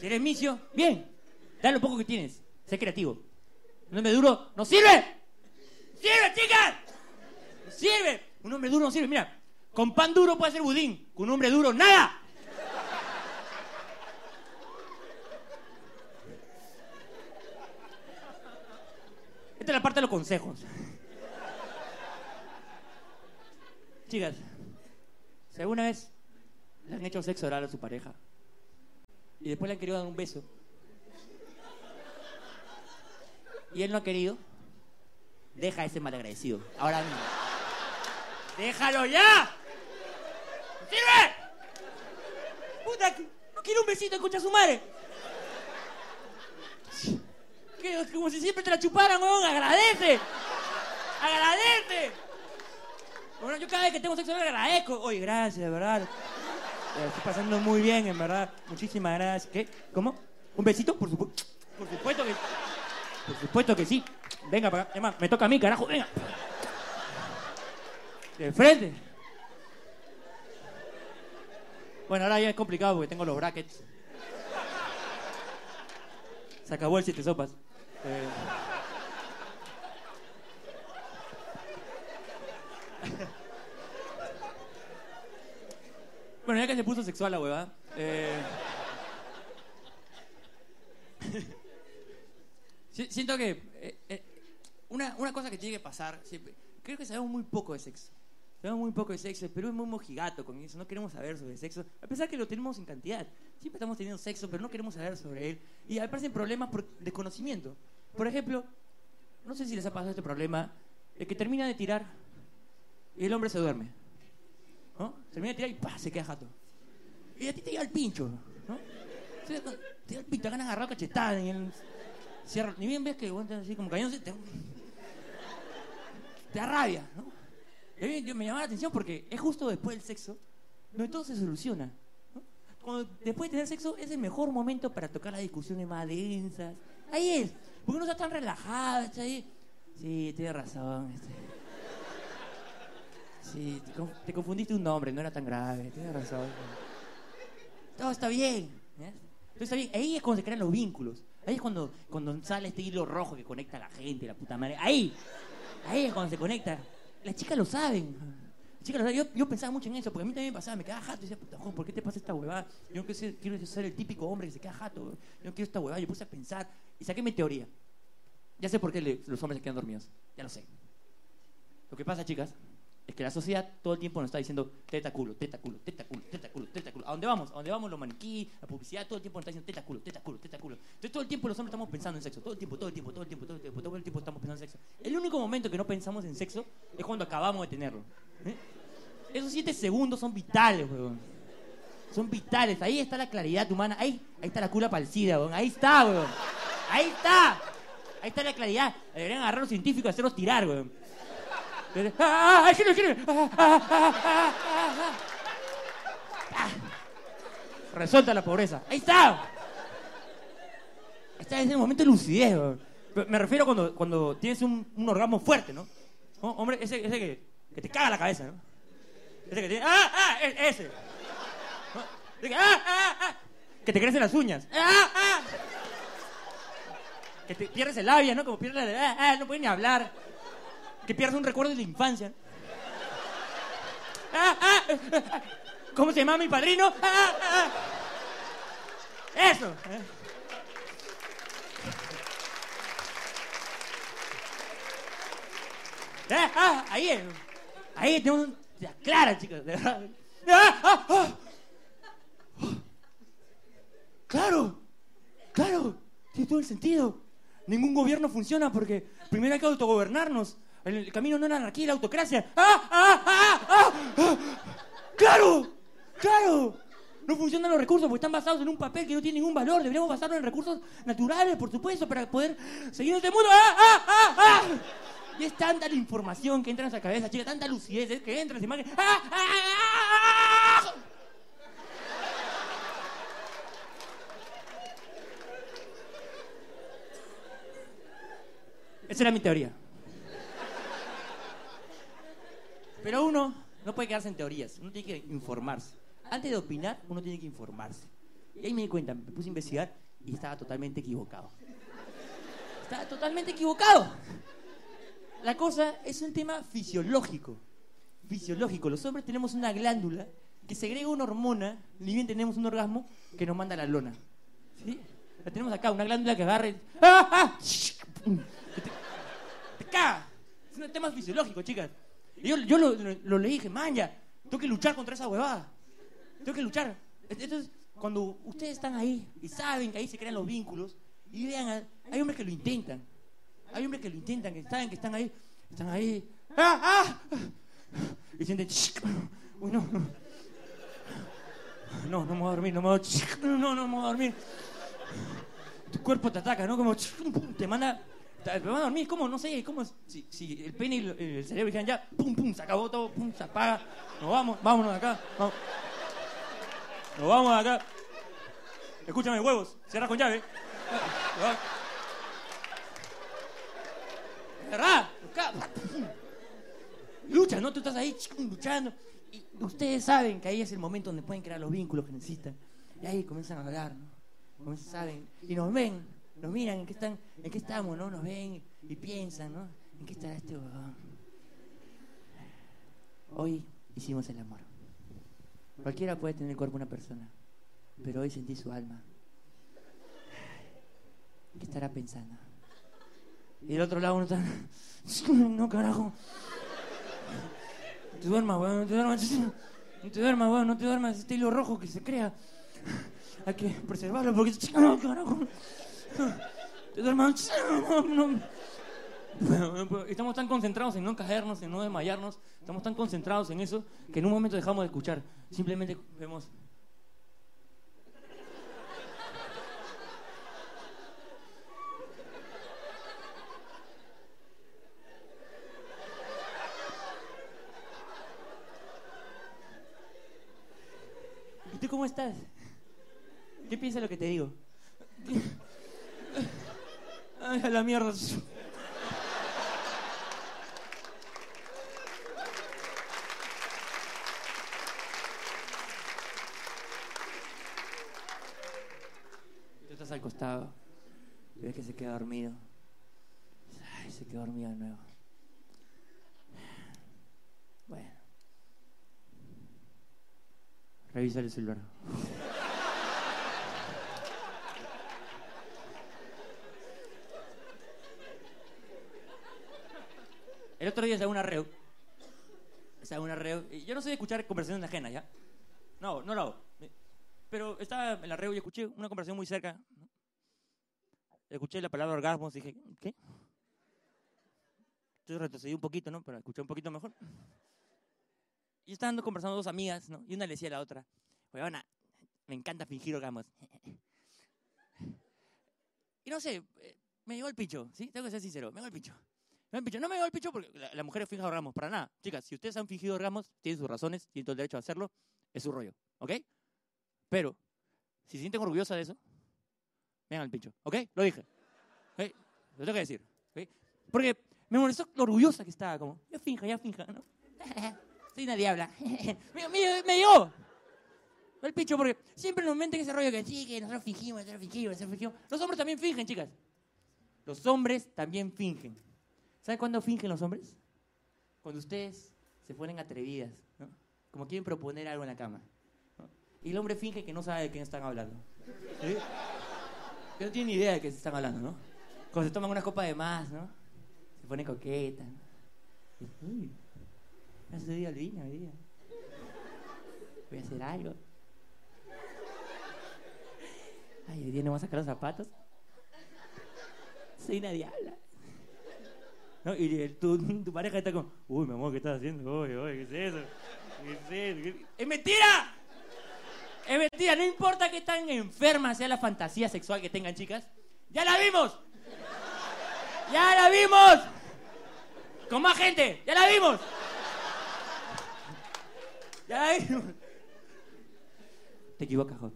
Si eres misio, bien. Da lo poco que tienes. Sé creativo. Un hombre duro no sirve. ¡Sirve, chicas! ¡No sirve! Un hombre duro no sirve. Mira, con pan duro puede ser budín. Con un hombre duro, nada. Esta es la parte de los consejos. Chicas, si alguna vez le han hecho sexo oral a su pareja y después le han querido dar un beso y él no ha querido, deja ese malagradecido. Ahora mismo. ¡Déjalo ya! ¡Sirve! ¡Puta! No quiero un besito, escucha a su madre. Como si siempre te la chuparan, weón. ¡Agradece! ¡Agradece! Bueno, yo cada vez que tengo sexo le agradezco. Oye, gracias, de verdad. La estoy pasando muy bien, en verdad. Muchísimas gracias. ¿Qué? ¿Cómo? ¿Un besito? Por supuesto. Por supuesto que Por supuesto que sí. Venga para me toca a mí, carajo. Venga. De frente. Bueno, ahora ya es complicado porque tengo los brackets. Se acabó el siete sopas. Eh, Bueno, ya que se puso sexual la huevada. Eh... si- Siento que eh, eh, una, una cosa que tiene que pasar, creo que sabemos muy poco de sexo. Sabemos muy poco de sexo, pero es muy mojigato con eso, no queremos saber sobre sexo, a pesar que lo tenemos en cantidad. Siempre estamos teniendo sexo, pero no queremos saber sobre él. Y aparecen problemas por desconocimiento. Por ejemplo, no sé si les ha pasado este problema, de que termina de tirar y el hombre se duerme. ¿no? Termina de tirar y ¡pah! se queda jato. Y a ti te llega el pincho, ¿no? Te llega el pincho, te ganas agarrado cachetada y el cierra. Ni bien ves que aguantan así como cayéndose, te, te da rabia, ¿no? Y me llama la atención porque es justo después del sexo donde todo se soluciona. ¿no? Cuando después de tener sexo es el mejor momento para tocar las discusiones más densas. Ahí es, porque uno está tan relajado, está ahí. Sí, tienes razón. este. Sí, te, conf- te confundiste un nombre, no era tan grave, tienes razón. Todo está bien. Todo está bien. Ahí es cuando se crean los vínculos. Ahí es cuando, cuando sale este hilo rojo que conecta a la gente, la puta madre. Ahí. Ahí es cuando se conecta. Las chicas lo saben. Las chicas lo saben. Yo, yo pensaba mucho en eso, porque a mí también me pasaba, me quedaba jato. Y decía, puta, ¿por qué te pasa esta huevada? Yo no quiero ser, quiero ser el típico hombre que se queda jato. Yo no quiero esta huevada. Yo puse a pensar y saqué mi teoría. Ya sé por qué le- los hombres se quedan dormidos. Ya lo sé. Lo que pasa, chicas, es que la sociedad todo el tiempo nos está diciendo teta culo, teta culo, teta culo, teta culo, teta culo. ¿A dónde vamos? ¿A dónde vamos los maniquí? La publicidad todo el tiempo nos está diciendo teta culo, teta culo, teta culo. Entonces todo el tiempo los hombres estamos pensando en sexo. Todo el tiempo, todo el tiempo, todo el tiempo, todo el tiempo, todo el tiempo estamos pensando en sexo. El único momento que no pensamos en sexo es cuando acabamos de tenerlo. ¿eh? Esos siete segundos son vitales, weón. Son vitales. Ahí está la claridad humana. Ahí, ahí está la cula palcida, weón. Ahí está, weón. Ahí está. Ahí está la claridad. Deberían agarrar a los científicos y hacerlos tirar, weón. ¡Ah, ah, ah! ¡Escribe, escribe! ¡Ah, ah, ah, ah. Resuelta la pobreza. ¡Ahí está! Está en ese momento de lucidez, Me refiero cuando, cuando tienes un, un orgasmo fuerte, ¿no? ¿No? Hombre, ese, ese que, que te caga la cabeza, ¿no? Ese que tiene... ¡Ah, ah! e- Ese. Que, ¡Ah, ah, ah! Que te crecen las uñas. ¡Ah, ah! Que te pierdes el labio, ¿no? Como pierdes. ¡Ah, ah! No puedes ni hablar. Que pierdes un recuerdo de la infancia. ¡Ah, ah! ah! ¿Cómo se llama mi padrino? Eso. ¿eh? ¡Ah, ah! Ahí es. Ahí tenemos un... ya, Clara, chicos. de verdad. Claro, claro, tiene todo el sentido. Ningún gobierno funciona porque primero hay que autogobernarnos el camino no a la anarquía y la autocracia. ¡Ah, ah, ah, ah! ah! ¡Claro! ¡Claro! No funcionan los recursos porque están basados en un papel que no tiene ningún valor. Deberíamos basarnos en recursos naturales, por supuesto, para poder seguir en este mundo. ¡Ah, ah, ah, ah! Y es tanta la información que entra en esa cabeza, chica, tanta lucidez es que entra en esa imagen. ¡Ah, ah, ah, ah! Esa era mi teoría. Pero uno no puede quedarse en teorías, uno tiene que informarse. Antes de opinar, uno tiene que informarse. Y ahí me di cuenta, me puse a investigar y estaba totalmente equivocado. Estaba totalmente equivocado. La cosa es un tema fisiológico. Fisiológico. Los hombres tenemos una glándula que segrega una hormona, ni bien tenemos un orgasmo, que nos manda a la lona. ¿Sí? La tenemos acá, una glándula que agarre. y- ¡Ah! ¡Ah! Que te, te caga. Es un tema fisiológico, chicas. Y yo, yo lo, lo- lo leí y dije, man, ya, tengo que luchar contra esa huevada. Tengo que luchar. Entonces, cuando ustedes están ahí y saben que ahí se crean los vínculos, y vean, a- hay hombres que lo intentan. Hay hombres que lo intentan, que saben que están ahí, están ahí. ¡Ah! ¡Ah! Y sienten, uy, no, no. No, no me voy a dormir, no me voy a... No, no me voy a dormir. Tu cuerpo te ataca, ¿no? Como te manda... Te me va a dormir, ¿cómo? No sé, ¿cómo? Si, si el pene y el- cerebro dijeran ya, pum, pum, se acabó todo, pum, se apaga. Nos vamos, vámonos de acá. Vamos. Nos vamos de acá. Escúchame, huevos, cierra con llave. Cerrá. Lucha, ¿no? Tú estás ahí luchando. Y ustedes saben que ahí es el momento donde pueden crear los vínculos que necesitan. Y ahí comienzan a hablar, ¿no? Comienzan, saben. Y nos ven, nos miran en qué, están, en qué estamos, ¿no? Nos ven y piensan, ¿no? ¿En qué estará este huevón? Hoy hicimos el amor. Cualquiera puede tener el cuerpo de una persona, pero hoy sentí su alma. ¿Qué estará pensando? Y del otro lado uno está... [LAUGHS] No, carajo. No te duermas, weón, no te duermas. [LAUGHS] No te duermas, weón, no te duermas. Este hilo rojo que se crea. Hay que preservarlo porque... [LAUGHS] No, carajo. [LAUGHS] Estamos tan concentrados en no caernos, en no desmayarnos, estamos tan concentrados en eso que en un momento dejamos de escuchar. Simplemente vemos. ¿Y tú cómo estás? ¿Qué piensas lo que te digo? [LAUGHS] Ay, a la mierda. Al costado. Y ves que se queda dormido. Ay, se quedó dormido de nuevo. Bueno. Revisa el celular. El otro día se una reo. Se una reo. y Yo no soy de escuchar conversaciones ajenas, ¿ya? No, no lo hago. Pero estaba en la reo y escuché una conversación muy cerca. Escuché la palabra orgasmos y dije, ¿qué? Entonces retrocedí un poquito, ¿no? Para escuchar un poquito mejor. Y estaban conversando dos amigas, ¿no? Y una le decía a la otra, Ana, me encanta fingir orgasmos. [LAUGHS] Y no sé, eh, me llegó el picho, ¿sí? Tengo que ser sincero, me llegó el picho. Me el picho. No me llegó el picho porque la, la mujer es finja orgasmos, para nada. Chicas, si ustedes han fingido orgasmos, tienen sus razones, tienen todo el derecho a hacerlo, es su rollo, ¿ok? Pero, si se sienten orgullosas de eso, vengan al pincho, ¿ok? Lo dije. ¿ok? Lo tengo que decir. Porque me molestó lo orgullosa que estaba, como, ya finja, ya finja, ¿no? [LAUGHS] Soy una diabla. [LAUGHS] me, me, me llegó. El pincho, porque siempre nos meten ese rollo que sí, que nosotros fingimos, nosotros fingimos, nosotros fingimos. Los hombres también fingen, chicas. Los hombres también fingen. ¿Saben cuándo fingen los hombres? Cuando ustedes se ponen atrevidas, ¿no? Como quieren proponer algo en la cama. Y el hombre finge que no sabe de quién están hablando. Que no tiene idea de qué están hablando, ¿no? Cuando se toman una copa de más, ¿no? Se pone coqueta, ¿no? Uy, me hace día el vino hoy día. Voy a hacer algo. Ay, hoy día no vamos a sacar los zapatos. Soy una diabla. Y tu, pareja está como, uy, mi amor, ¿qué estás haciendo? Uy, uy, ¿qué es eso? ¿Qué es eso? ¿Qué- ¡Es mentira! Es mentira, no importa que tan enferma sea la fantasía sexual que tengan, chicas. ¡Ya la vimos! ¡Ya la vimos! ¡Con más gente! ¡Ya la vimos! ¡Ya la vimos! Te equivocas, Job.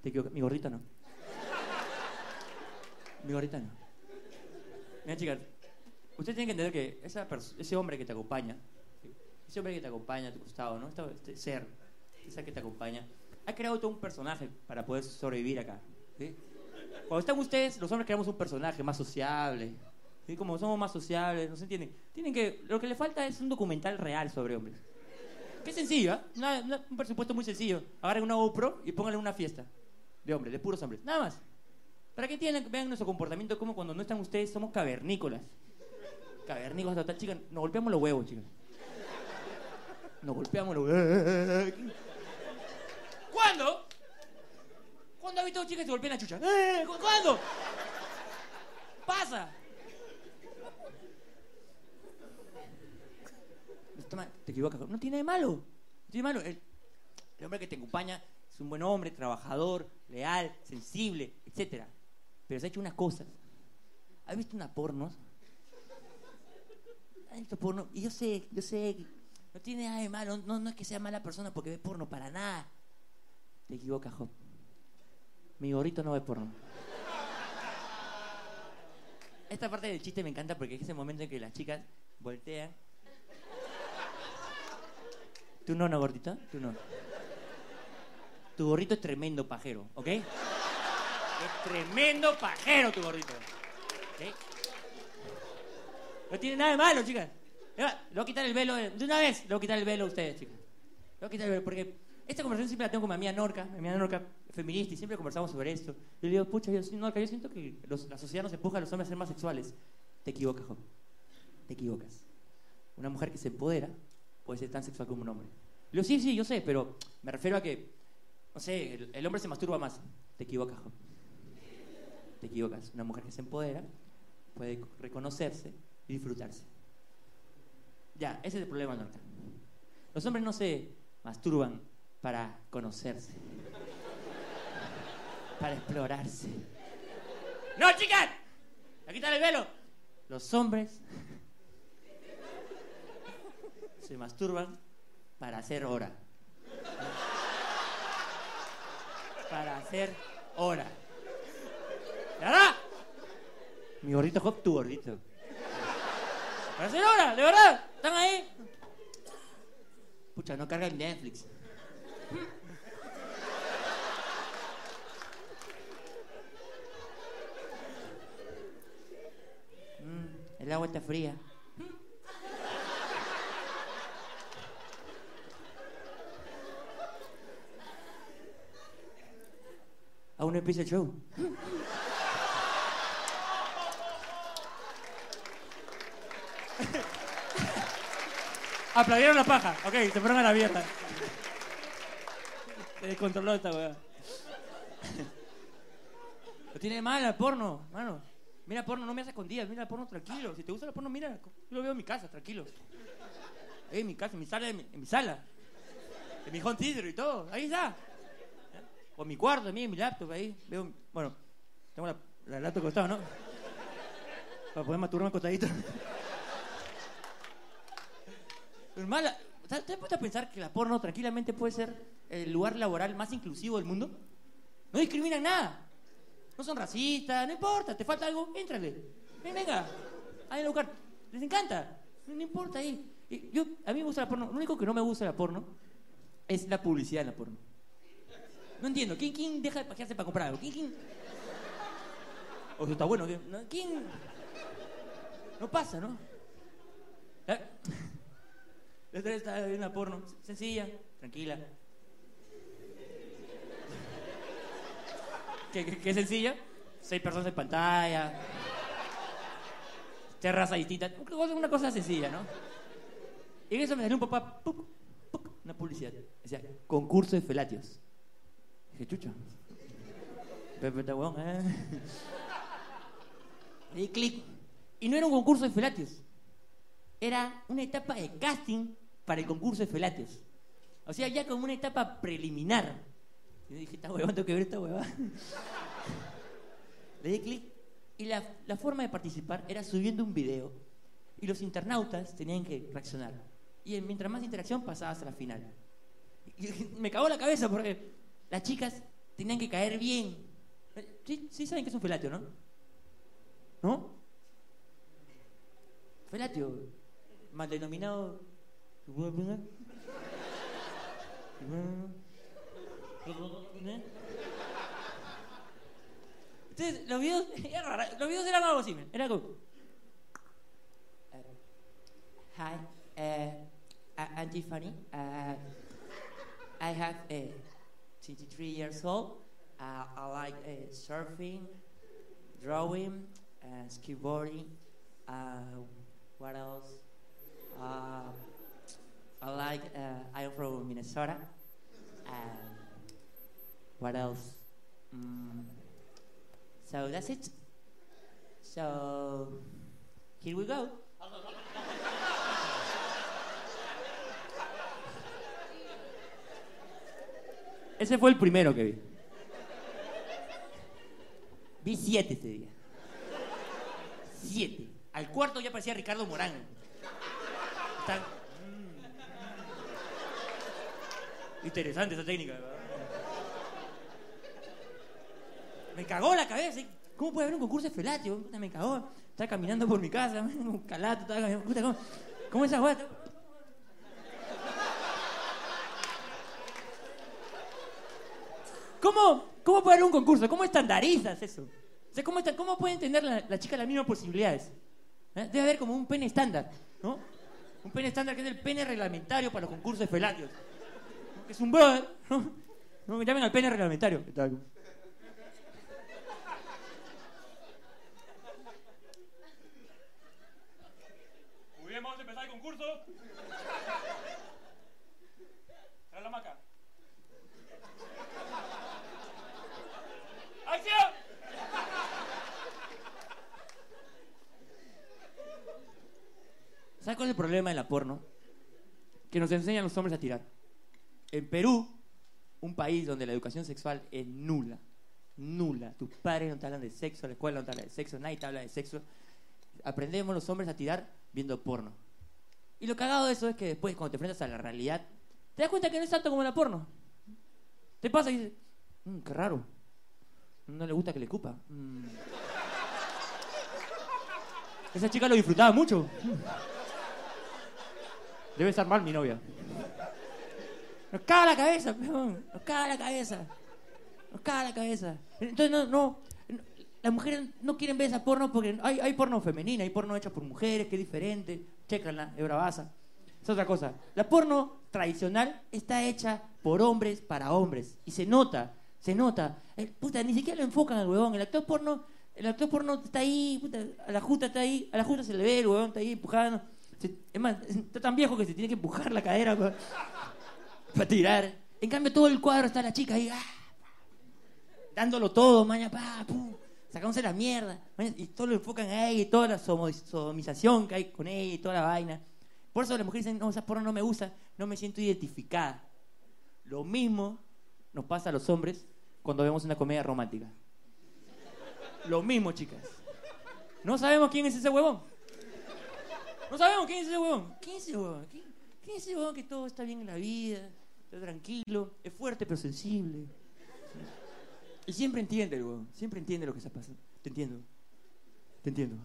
Te equivocas. Mi gorrita no. Mi gorrita no. Mira, chicas, usted tiene que entender que esa ese hombre que te acompaña, ese hombre que te acompaña a tu costado, ¿no? Este, ser, ese que te acompaña, ha creado todo un personaje para poder sobrevivir acá. ¿sí? Cuando están ustedes, los hombres creamos un personaje más sociable. ¿sí? Como somos más sociables, ¿no se entiende? Tienen que, lo que le falta es un documental real sobre hombres. Qué sencillo, ¿ah? Una- una- un presupuesto muy sencillo. Agarren una GoPro y pónganle una fiesta de hombres, de puros hombres. Nada más. Para que tienen, vean nuestro comportamiento como cuando no están ustedes somos cavernícolas. Cavernícolas total, chicas. Nos golpeamos los huevos, chicas. Nos golpeamos los huevos. ¿Cuándo? ¿Cuándo ha visto chicas que se golpean la chucha? ¿cu- ¿Cuándo? ¡Pasa! Te equivocas. No tiene de malo. No tiene de malo. El, hombre que te acompaña es un buen hombre, trabajador, leal, sensible, etcétera. Pero se ha hecho unas cosas. ¿Has visto una porno? ¿Has visto porno? Y yo sé, yo sé, no tiene nada de malo. No, no es que sea mala persona porque ve porno, para nada. Te equivocas, Job. Mi gorrito no ve porno. Esta parte del chiste me encanta porque es ese momento en que las chicas voltean. Tú no, no, gordita. Tú no. Tu gorrito es tremendo pajero, ¿ok? Es tremendo pajero tu gorrito. ¿ok? No tiene nada de malo, chicas. Le voy a quitar el velo de, una vez. Le voy a quitar el velo a ustedes, chicas. Le voy a quitar el velo porque esta conversación siempre la tengo con mi amiga Norca. Mi amiga Norca feminista y siempre conversamos sobre esto. Yo le digo, pucha, yo, Norca, yo siento que los- la sociedad nos empuja a los hombres a ser más sexuales. Te equivocas, Job. Te equivocas. Una mujer que se empodera puede ser tan sexual como un hombre. Le digo, sí, sí, yo sé, pero me refiero a que, no sé, el, el hombre se masturba más. Te equivocas, Job. Te equivocas. Una mujer que se empodera puede reconocerse disfrutarse. Ya, ese es el problema, Norca. Los hombres no se masturban para conocerse, para explorarse. ¡No, chicas! ¡A quitar el velo! Los hombres se masturban para hacer hora. Para hacer hora. ¿De verdad? Mi gordito Job, tu gordito. Hora, de verdad. ¿Están ahí? Pucha, no carga el Netflix. Mm, el agua está fría. Aún no empieza el show. Aplaudieron la paja. Ok, se fueron a la mierda. Se descontroló esta weá. Lo tiene mal el porno, mano. Mira porno, no me hagas escondidas, mira porno tranquilo. Si te gusta el porno, mira. Yo lo veo en mi casa, tranquilo. Ahí en mi casa, en mi sala, en mi, en mi sala. En mi home theater y todo. Ahí está. O en mi cuarto, en mi laptop, ahí. Veo, bueno, tengo la, la laptop acostada, ¿no? Para poder maturarme acostadito. ¿Te has puesto a pensar que la porno tranquilamente puede ser el lugar laboral más inclusivo del mundo? No discriminan nada. No son racistas, no importa, te falta algo, éntrale. Ven, venga, hay un lugar. Les encanta, no, importa ahí. Yo, a mí me gusta la porno, lo único que no me gusta la porno es la publicidad en la porno. No entiendo, ¿quién, quién deja de pajearse para comprar algo? ¿Quién, quién? O eso está bueno. ¿quién? No pasa, ¿no? ¿Eh? La estaba viendo una porno, sencilla, tranquila. ¿Qué, qué, sencilla? Seis personas en pantalla. Terraza distinta. Una cosa, sencilla, ¿no? Y en eso me salió un papá, una publicidad. Decía, concurso de felatios. Dije, chucha. Pepe está ¿eh? Le di clic. Y no era un concurso de felatios. Era una etapa de casting para el concurso de felatios. O sea, ya como una etapa preliminar. Y yo dije, esta huevón, tengo que ver esta huevada. Le di clic. Y la, la forma de participar era subiendo un video. Y los internautas tenían que reaccionar. Y mientras más interacción pasabas a la final. Y [LAUGHS] me cagó la cabeza porque las chicas tenían que caer bien. Sí, sí saben que es un felatio, ¿no? ¿No? felatio, mal denominado. Entonces, los videos, era raro, los videos eran algo así, era como... Hi, uh, I'm Tiffany. Uh, I have uh, 23 years old. Uh, I like uh, surfing, drawing, uh, skateboarding. Uh, what else? Uh, I like. Uh, I'm from Minnesota. Um, what else? Mm, so that's it. So here we go. Ese fue el primero que vi. Vi siete ese día. Siete. Al cuarto ya parecía Ricardo Morán Mm. Interesante esa técnica. Me cagó la cabeza. ¿Cómo puede haber un concurso de felatio? Me cagó. Estaba caminando por mi casa, [LAUGHS] un calato, estaba caminando. ¿cómo, cómo esa guata? ¿Cómo, ¿Cómo puede haber un concurso? ¿Cómo estandarizas eso? O sea, ¿cómo, está- cómo puede entender la, la chica las mismas posibilidades? ¿Eh? Debe haber como un pene estándar, ¿no? Un pene estándar que es el pene reglamentario para los concursos de felatios. Que es un brother, ¿no? ¿No? Me llamen al pene reglamentario. ¿Qué tal? Muy bien, vamos a empezar el concurso. Trae la maca. ¡Acción! ¿Sabes cuál es el problema de la porno? Que nos enseñan los hombres a tirar. En Perú, un país donde la educación sexual es nula, nula. Tus padres no te hablan de sexo, la escuela no te habla de sexo, nadie te habla de sexo. Aprendemos los hombres a tirar viendo porno. Y lo cagado de eso es que después, cuando te enfrentas a la realidad, te das cuenta que no es tanto como la porno. Te pasa y dices, "Mm, qué raro. No le gusta que le cupa. Mm. Esa chica lo disfrutaba mucho. Debe estar mal mi novia. Nos caga la cabeza, peón. Nos caga la cabeza. Nos caga la cabeza. Entonces, no, no. Las mujeres no quieren ver esa porno porque hay, hay porno femenina, hay porno hecha por mujeres, que es diferente. Chécala, es bravaza. Es otra cosa. La porno tradicional está hecha por hombres para hombres. Y se nota, se nota. Eh, puta, ni siquiera lo enfocan al huevón. El actor porno, el actor porno está ahí, puta, a la justa está ahí, a la justa se le ve, el huevón está ahí empujando. Es más, está tan viejo que se tiene que empujar la cadera para, para tirar. En cambio, todo el cuadro está la chica ahí, ah, dándolo todo, maña, pa, pum, sacándose la mierda. y todo lo enfocan a ella y toda la sodomización que hay con ella y toda la vaina. Por eso las mujeres dicen, no, esa porno no me gusta, no me siento identificada. Lo mismo nos pasa a los hombres cuando vemos una comedia romántica. Lo mismo, chicas. No sabemos quién es ese huevón. No sabemos quién es ese huevón. ¿Quién es ese huevón? ¿Quién, quién es ese huevón que todo está bien en la vida? Está tranquilo, es fuerte pero sensible. Y siempre entiende el huevón. Siempre entiende lo que está pasando. Te entiendo. Te entiendo.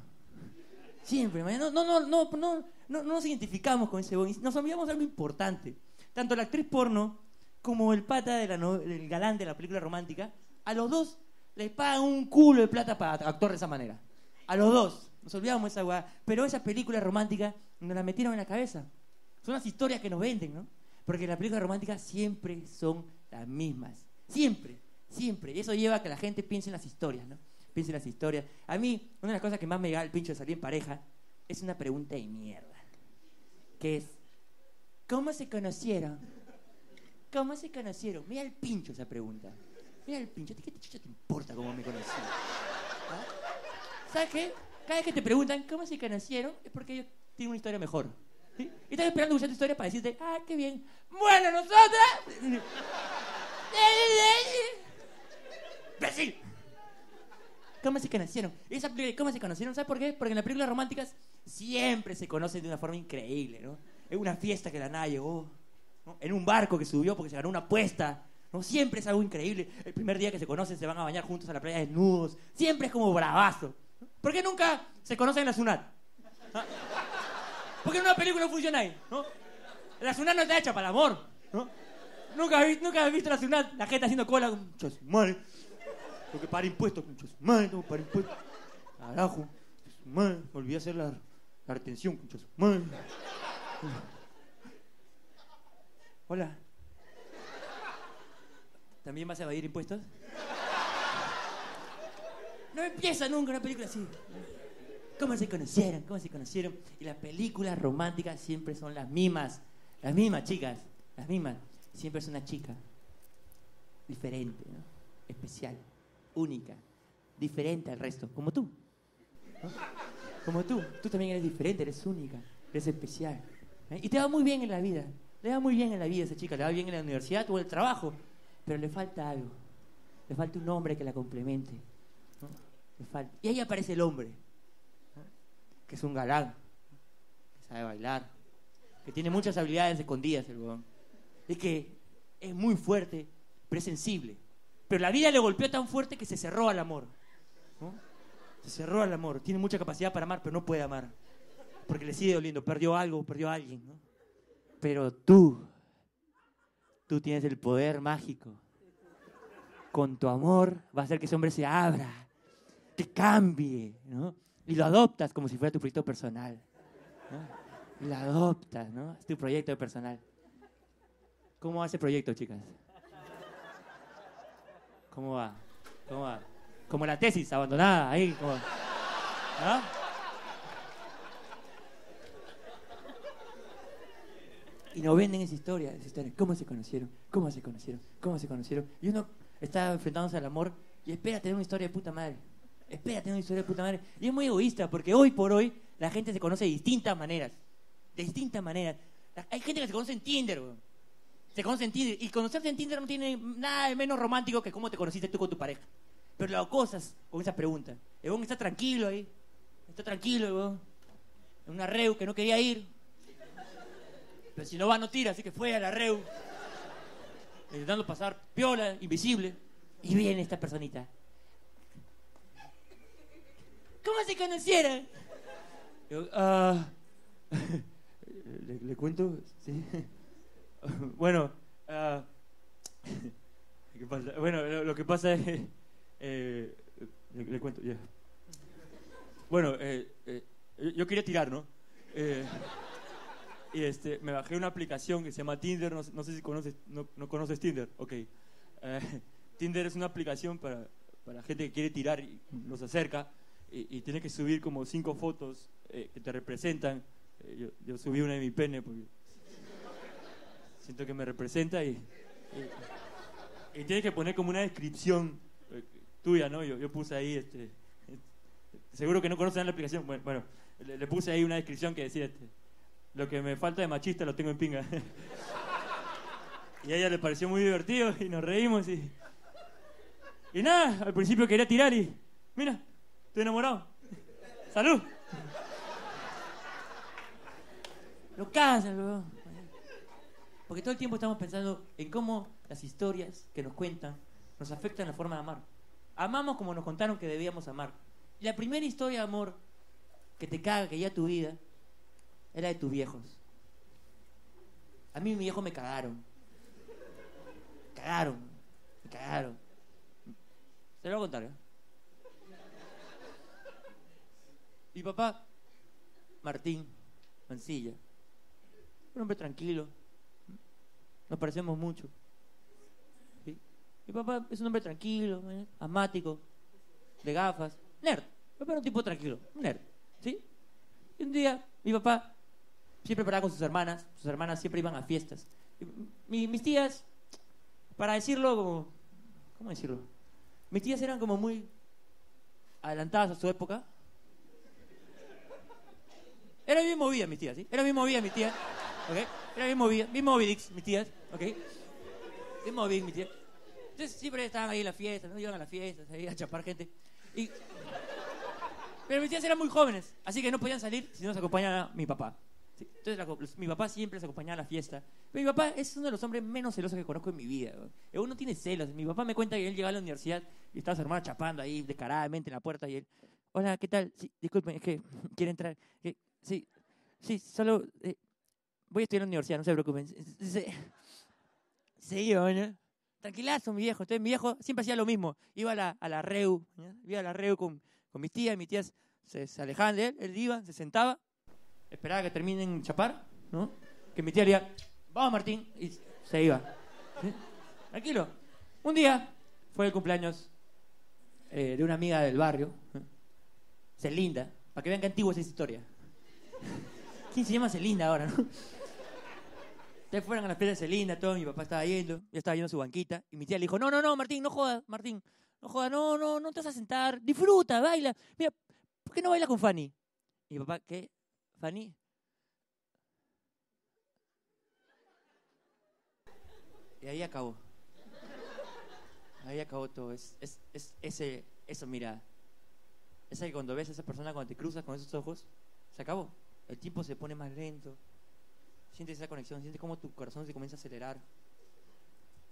Siempre, no, no, no, no, no, no, no nos identificamos con ese. Y Nos olvidamos de algo importante. Tanto la actriz porno como el pata de del galán de la película romántica, a los dos les pagan un culo de plata para actuar de esa manera. A los dos. Nos olvidamos de esa weá. Pero esa película romántica nos la metieron en la cabeza. Son las historias que nos venden, ¿no? Porque las películas románticas siempre son las mismas. Siempre, siempre. Y eso lleva a que la gente piense en las historias, ¿no? Piense en las historias. A mí, una de las cosas que más me da el pincho de salir en pareja es una pregunta de mierda. Que es, ¿cómo se conocieron? ¿Cómo se conocieron? Mira el pincho esa pregunta. Mira el pincho. ¿A ti ¿Qué te, te importa cómo me conocí? ¿Ah? ¿Sabes qué? Cada vez que te preguntan cómo se conocieron es porque ellos tienen una historia mejor. Y están esperando escuchar tu historia para decirte, ah, qué bien. Bueno, nosotras... [LAUGHS] ¡Imbécil! ¿Cómo se conocieron? Esa ¿Cómo se conocieron? ¿Sabes por qué? Porque en las películas románticas siempre se conocen de una forma increíble, ¿no? En una fiesta que la nada llegó, ¿no? en un barco que subió porque se ganó una apuesta, ¿no? Siempre es algo increíble. El primer día que se conocen se van a bañar juntos a la playa desnudos. Siempre es como bravazo. ¿Por qué nunca se conocen en la Sunat? ¿Ah? Porque en una película no funciona ahí, ¿no? La Sunat no está hecha para el amor, ¿no? Nunca has, nunca has visto la Sunat, la gente haciendo cola con muchos madre. Tengo que pagar impuestos, muchos madre, tengo que impuestos. Carajo, madre, me olvidé hacer la, la retención, muchos madre. Hola. ¿También vas a evadir impuestos? No empieza nunca una película así. ¿Cómo se conocieron? ¿Cómo se conocieron? Y las películas románticas siempre son las mismas. Las mismas, chicas. Las mismas. Siempre es una chica. Diferente, ¿no? Especial. Única. Diferente al resto. Como tú. ¿no? Como tú. Tú también eres diferente, eres única. Eres especial. ¿eh? Y te va muy bien en la vida. Le va muy bien en la vida a esa chica. Le va bien en la universidad o en el trabajo. Pero le falta algo. Le falta un hombre que la complemente. ¿no? Le falta. Y ahí aparece el hombre que es un galán, que sabe bailar, que tiene muchas habilidades escondidas el huevón. Es que es muy fuerte, pero es sensible. Pero la vida le golpeó tan fuerte que se cerró al amor. Se cerró al amor. Tiene mucha capacidad para amar, pero no puede amar. Porque le sigue doliendo. Perdió algo, perdió a alguien. ¿no? Pero tú, tú tienes el poder mágico. Con tu amor va a hacer que ese hombre se abra, que cambie, ¿no? Y lo adoptas como si fuera tu proyecto personal. Y lo adoptas, ¿no? Es tu proyecto personal. ¿Cómo va ese proyecto, chicas? ¿Cómo va? ¿Cómo va? Como la tesis abandonada, ahí, como... ¿no? Y nos venden esa historia, esa historia. ¿Cómo se conocieron? ¿Cómo se conocieron? ¿Cómo se conocieron? Y uno está enfrentándose al amor y espera tener una historia de puta madre espera, tengo una historia de puta madre. Y es muy egoísta porque hoy por hoy la gente se conoce de distintas maneras. De distintas maneras. Hay gente que se conoce en Tinder, weón. Se conoce en Tinder. Y conocerse en Tinder no tiene nada de menos romántico que cómo te conociste tú con tu pareja. Pero lo cosas con esas preguntas. El weón está tranquilo ahí. Está tranquilo, weón. En una reu que no quería ir. Pero si no va, no tira, así que fue a la reu. Intentando pasar piola, invisible. Y viene esta personita. ¿Cómo se conocieron? Yo, ah, [LAUGHS] ¿le, le cuento? Sí. [LAUGHS] bueno, ah, [LAUGHS] ¿qué pasa? Bueno, lo, lo que pasa es... Eh, le, le cuento, ya. Bueno, eh, eh, yo quería tirar, ¿no? Eh, y este, me bajé una aplicación que se llama Tinder, no, no sé si conoces, no, no conoces Tinder, ok. Eh, Tinder es una aplicación para, para gente que quiere tirar y los acerca y, y tienes que subir como cinco fotos eh, que te representan. Eh, yo, subí una de mi pene porque siento que me representa y, tienes que poner como una descripción eh, tuya, ¿no? Yo, yo puse ahí, este, seguro que no conocen la aplicación, bueno, bueno le, le, puse ahí una descripción que decía, este, lo que me falta de machista lo tengo en pinga. [LAUGHS] y a ella le pareció muy divertido y nos reímos y... Y nada, al principio quería tirar y... Mira, Estoy enamorado. Salud. Lo casas, bro. Porque todo el tiempo estamos pensando en cómo las historias que nos cuentan nos afectan la forma de amar. Amamos como nos contaron que debíamos amar. La primera historia de amor que te caga, que ya tu vida, era de tus viejos. A mí mi viejo me cagaron. Me cagaron. Me cagaron. Se lo voy a contar, ¿eh? Mi papá, Martín Mancilla, un hombre tranquilo, nos parecemos mucho. Mi papá es un hombre tranquilo, ¿eh? asmático, de gafas, nerd. Mi papá era un tipo tranquilo, nerd. ¿sí? Y un día, mi papá siempre paraba con sus hermanas, sus hermanas siempre iban a fiestas. Mi, mis tías, para decirlo como, ¿cómo decirlo? Mis tías eran como muy adelantadas a su época, era bien movida mis tías, ¿sí? Era bien movida mis tías, ¿ok? Era bien movida, bien movidix mis tías, ¿ok? Bien movidix mis tías. Entonces siempre estaban ahí en las fiestas, ¿no? Iban a las fiestas, ahí a chapar gente. Y... Pero mis tías eran muy jóvenes, así que no podían salir si no se acompañaba mi papá. ¿sí? Entonces la, mi papá siempre se acompañaba a la fiesta. Pero mi papá es uno de los hombres menos celosos que conozco en mi vida. ¿no? Uno tiene celos. Mi papá me cuenta que él llegaba a la universidad y estaba su hermana chapando ahí descaradamente en la puerta y él, hola, ¿qué tal? Sí, disculpen, es que [LAUGHS] quiere entrar. ¿Qué? Sí. Sí, solo eh, voy a estudiar en la universidad, no se preocupen. Se, se iba, ¿no? Tranquilazo, mi viejo. Entonces mi viejo siempre hacía lo mismo. Iba a la, a la REU, ¿ya? iba a la REU con, con mis tías, mis tías se, se alejaban de él, él iba, se sentaba, esperaba que terminen chapar, ¿no? Que mi tía le diga, vamos Martín, y se iba. ¿Sí? Tranquilo. Un día fue el cumpleaños eh, de una amiga del barrio, ¿eh? Celinda, para que vean qué antigua es esa historia. ¿Quién se llama Celinda ahora, no? Ustedes fueron a la fiesta de Celinda, todo, mi papá estaba yendo, yo estaba yendo a su banquita, y mi tía le dijo, no, no, no, Martín, no jodas, Martín, no jodas, no, no, no te vas a sentar, disfruta, baila. Mira, ¿por qué no baila con Fanny? Y mi papá, ¿qué? ¿Fanny? Y ahí acabó. Ahí acabó todo. Es, es, es ese, eso, mira. Es que cuando ves a esa persona, cuando te cruzas con esos ojos, se acabó. El tiempo se pone más lento. Sientes esa conexión, sientes cómo tu corazón se comienza a acelerar.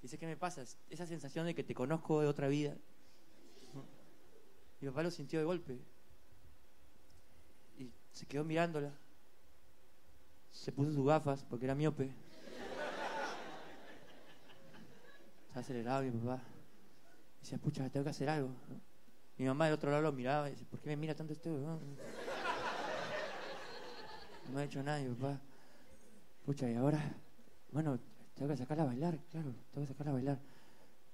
Dice, ¿qué me pasa? Esa sensación de que te conozco de otra vida. Mi papá lo sintió de golpe. Y se quedó mirándola. Se puso sus gafas porque era miope. Estaba acelerado mi papá. Decía, pucha, tengo que hacer algo. Mi mamá del otro lado lo miraba y dice, ¿por qué me mira tanto este? No ha hecho nada mi papá. Pucha, y ahora, bueno, tengo que sacarla a bailar, claro, tengo que sacarla a bailar.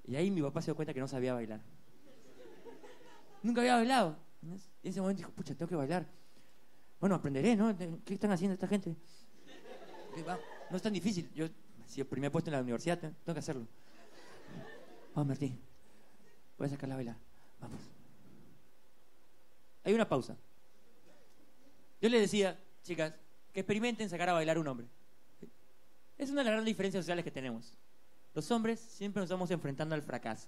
Y ahí mi papá se dio cuenta que no sabía bailar. Nunca había bailado. Y en ese momento dijo, pucha, tengo que bailar. Bueno, aprenderé, ¿no? ¿Qué están haciendo esta gente? No es tan difícil. Yo, si el primer puesto en la universidad, tengo que hacerlo. Vamos, Martín. Voy a sacarla a bailar. Vamos. Hay una pausa. Yo les decía, chicas, que experimenten sacar a bailar a un hombre. Es una de las grandes diferencias sociales que tenemos. Los hombres siempre nos estamos enfrentando al fracaso.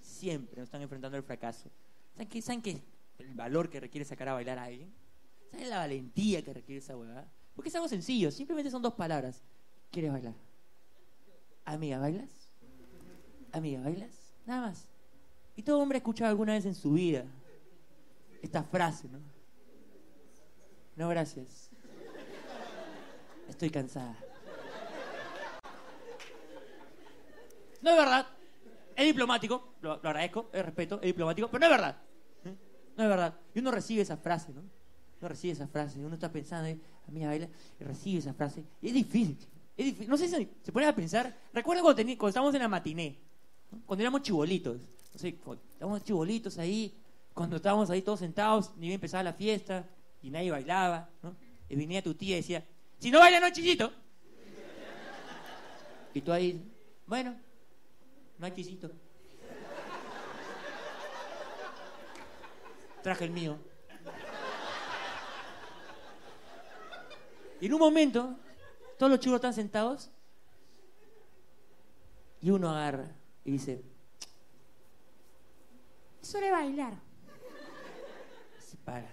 Siempre nos están enfrentando al fracaso. ¿Saben qué? ¿Saben qué? El valor que requiere sacar a bailar a alguien. ¿Saben la valentía que requiere esa huevada? Porque es algo sencillo, simplemente son dos palabras. ¿Quieres bailar? Amiga, ¿bailas? Amiga, ¿bailas? Nada más. Y todo hombre ha escuchado alguna vez en su vida esta frase, ¿no? No, gracias. Estoy cansada. No es verdad. Es diplomático, lo, agradezco, es respeto, es diplomático, pero no es verdad. No es verdad. Y uno recibe esa frase, ¿no? Uno recibe esa frase, uno está pensando, eh, amiga baila, y recibe esa frase. Y es difícil, es difícil. No sé si se pone a pensar. Recuerda cuando, tení- estábamos en la matiné, ¿no? cuando éramos chibolitos. No sé, estábamos chibolitos ahí, cuando estábamos ahí todos sentados, ni bien empezaba la fiesta, y nadie bailaba, ¿no? Y venía tu tía y decía, si no baila, no chillito. Y tú ahí, bueno, no hay chisito. Traje el mío. Y en un momento, todos los chicos están sentados y uno agarra y dice, de bailar. Se para.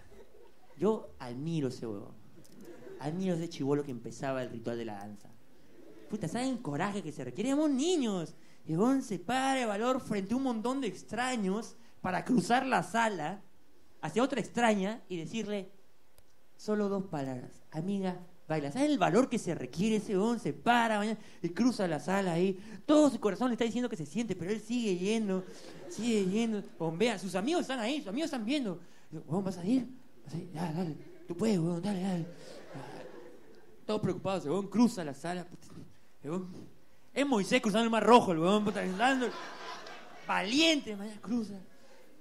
Yo admiro ese Admiro ese chivolo que empezaba el ritual de la danza. Puta, ¿saben el coraje que se requiere? Éramos niños. Y huevón se para de valor frente a un montón de extraños para cruzar la sala hacia otra extraña y decirle solo dos palabras. Amiga, baila. ¿Sabes el valor que se requiere? Ese huevón se para mañana y cruza la sala ahí. Todo su corazón le está diciendo que se siente, pero él sigue yendo, sigue yendo. Bombea. Sus amigos están ahí, sus amigos están viendo. ¿vas a ir? ¿Vas a dale. Tú puedes, huevón, dale, dale. Todos preocupados, el huevón cruza la sala. Es Moisés cruzando el mar rojo, el huevón, puta, dando- Valiente, mañana cruza.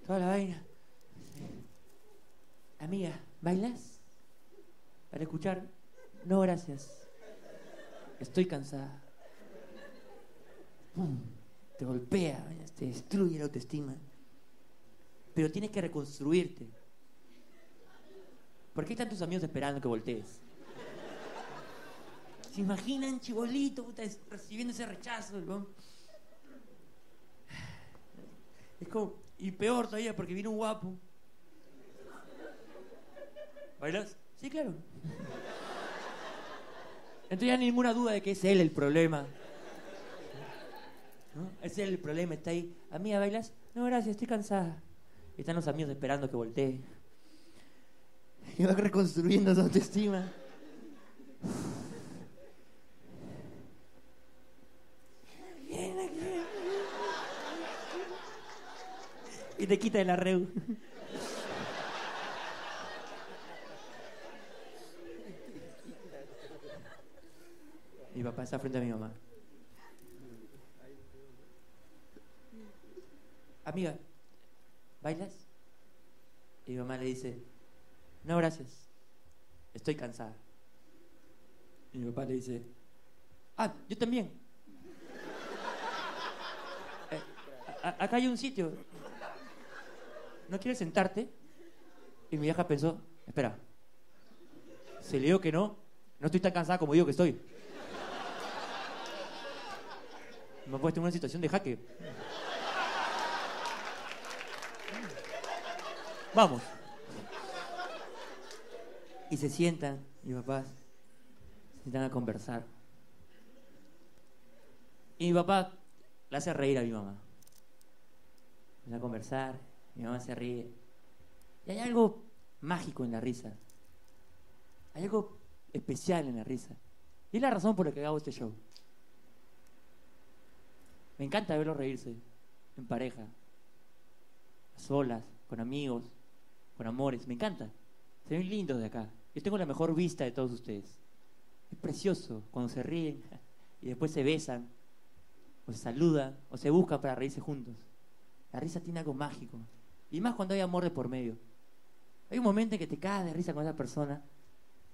Toda la vaina. Amiga, ¿bailas? Para escuchar. No, gracias. Estoy cansada. Te golpea, te destruye la autoestima. Pero tienes que reconstruirte. ¿Por qué están tus amigos esperando que voltees? ¿Se imaginan, chibolito, puta, recibiendo ese rechazo? Es como, y peor todavía, porque viene un guapo. ¿Bailas? Sí, claro. Entonces ya ninguna duda de que es él el problema. Es él el problema, está ahí. Amiga, ¿bailas? No, gracias, estoy cansada. Están los amigos esperando que voltee. [LAUGHS] y va reconstruyendo su autoestima. Y te quita el arreu. Mi papá está frente a mi mamá. Amiga, ¿bailas? Y mi mamá le dice, no, gracias. Estoy cansada. Y mi papá le dice, ah, yo también. Eh, acá hay un sitio. ¿No quieres sentarte? Y mi vieja pensó, espera, si le digo que no, no estoy tan cansada como digo que estoy. Me ha puesto en una situación de jaque. Vamos. Y se sientan, mis papás, se sientan a conversar. Y mi papá le hace reír a mi mamá. Empieza a conversar, mi mamá se ríe. Y hay algo mágico en la risa. Hay algo especial en la risa. Y es la razón por la que hago este show. Me encanta verlos reírse, en pareja, solas, con amigos, con amores. Me encanta. Se ven lindos de acá. Yo tengo la mejor vista de todos ustedes. Es precioso cuando se ríen y después se besan, o se saludan, o se buscan para reírse juntos. La risa tiene algo mágico. Y más cuando hay amor de por medio. Hay un momento en que te cagas de risa con esa persona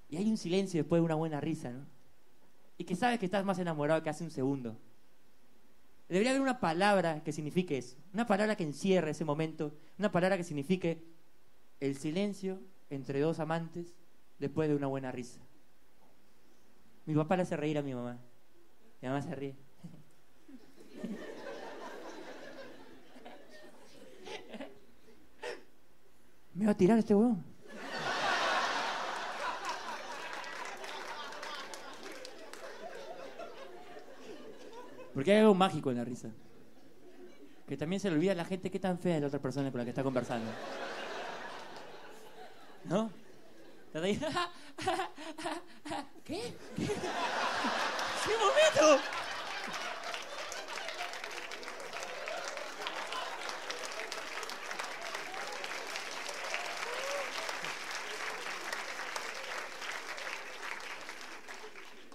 y hay un silencio después de una buena risa, ¿no? Y que sabes que estás más enamorado que hace un segundo. Debería haber una palabra que signifique eso. Una palabra que encierre ese momento. Una palabra que signifique el silencio entre dos amantes después de una buena risa. Mi papá le hace reír a mi mamá. Mi mamá se ríe. [LAUGHS] Me va a tirar este huevón. Porque hay algo mágico en la risa. Que también se le olvida a la gente qué tan fea es la otra persona con la que está conversando. ¿No? ¿Qué? [LAUGHS] ¿Qué? ¡Sí, un momento!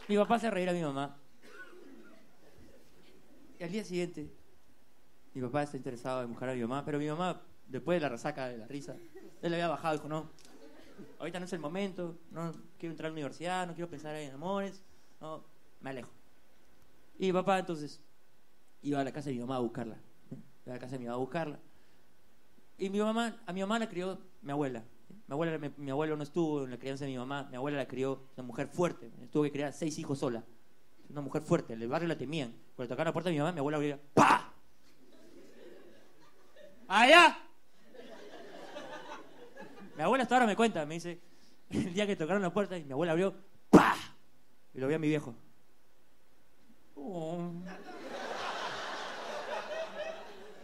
Mi papá hace reír a mi mamá. Y al día siguiente, mi papá está interesado en buscar a mi mamá, pero mi mamá, después de la resaca de la risa, él le había bajado y dijo, no, ahorita no es el momento, no quiero entrar a la universidad, no quiero pensar en amores, no, me alejo. Y mi papá entonces iba a la casa de mi mamá a buscarla. Iba a la casa de mi mamá a buscarla. Y mi mamá, a mi mamá la crió mi abuela. Mi, abuela mi, mi abuelo no estuvo en la crianza de mi mamá, mi abuela la crió una mujer fuerte, tuvo que criar seis hijos sola. Una mujer fuerte, el barrio la temían. Cuando tocaban la puerta de mi mamá, mi abuela abría, ¡pa! ¡Allá! Mi abuela hasta ahora me cuenta, me dice, [LAUGHS] el día que tocaron la puerta y mi abuela abrió, ¡pa! Y lo vi a mi viejo. Oh.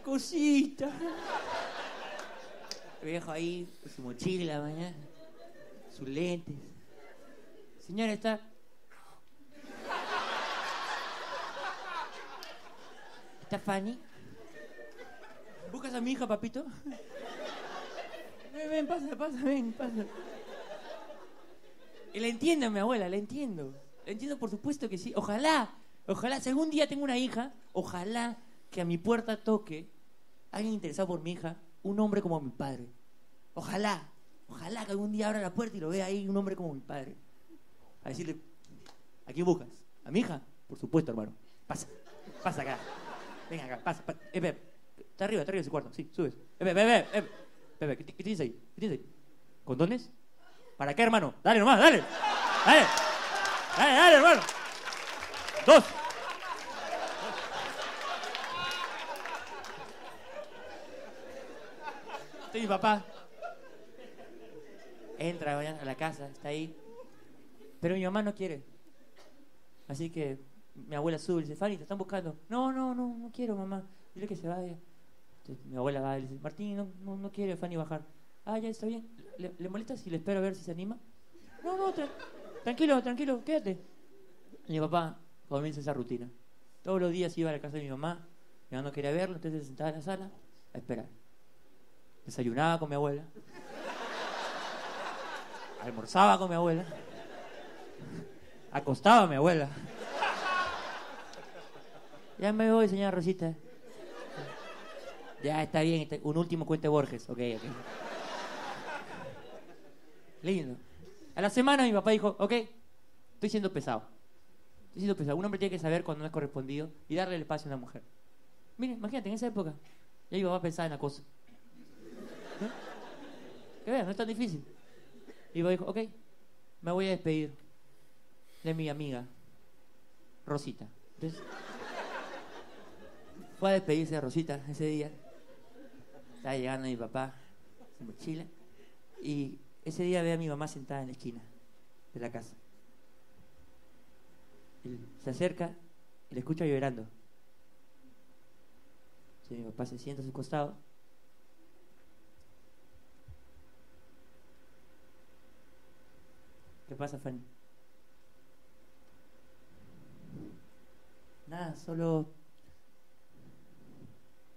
Cosita. Mi viejo ahí, con su mochila, mañana, sus lentes. Señora, está. ¿Está Fanny? ¿Buscas a mi hija, papito? Ven, pasa, pasa, ven, pasa. Y la entiendo, mi abuela, la entiendo. La entiendo, por supuesto que sí. Ojalá, ojalá, si algún día tengo una hija, ojalá que a mi puerta toque alguien interesado por mi hija, un hombre como mi padre. Ojalá, ojalá que algún día abra la puerta y lo vea ahí un hombre como mi padre. A decirle, ¿a quién buscas? ¿A mi hija? Por supuesto, hermano. Pasa, pasa acá. Venga acá, pasa. pasa. Eh, Pepe, está arriba, está arriba de cuarto. Sí, subes. Eh, Pepe, ¿qué, qué tienes ahí? ¿Qué tienes ahí? ¿Condones? ¿Para qué, hermano? Dale nomás, dale. Dale. Dale, dale, hermano. Dos. Este es mi papá. Entra a la casa, está ahí. Pero mi mamá no quiere. Así que mi abuela sube y dice, Fanny, te están buscando. No, no, no, no quiero, mamá. Dile que se vaya. Entonces, mi abuela va y le dice, Martín, no, no, no quiere Fanny bajar. Ah, ya está bien. ¿Le, le molesta si le espero a ver si se anima? No, no, tra- tranquilo, tranquilo, quédate. Y mi papá comienza esa rutina. Todos los días iba a la casa de mi mamá, mi mamá no quería verlo, entonces se sentaba en la sala a esperar. desayunaba con mi abuela, [LAUGHS] almorzaba con mi abuela, acostaba a mi abuela. Ya me voy, señora Rosita. Ya está bien, está- un último cuento de Borges. Ok, ok. Lindo. A la semana mi papá dijo, ok, estoy siendo pesado. Estoy siendo pesado. Un hombre tiene que saber cuando no es correspondido y darle el espacio a una mujer. Miren, imagínate, en esa época, ya mi papá pensaba en la cosa. Que vean, no es tan difícil. Y papá dijo, ok, me voy a despedir de mi amiga, Rosita. Entonces, fue a despedirse de Rosita ese día. Estaba llegando mi papá, su mochila. Y ese día ve a mi mamá sentada en la esquina de la casa. Se acerca y le escucha llorando. Mi papá se sienta a su costado. ¿Qué pasa, Fanny? Nada, solo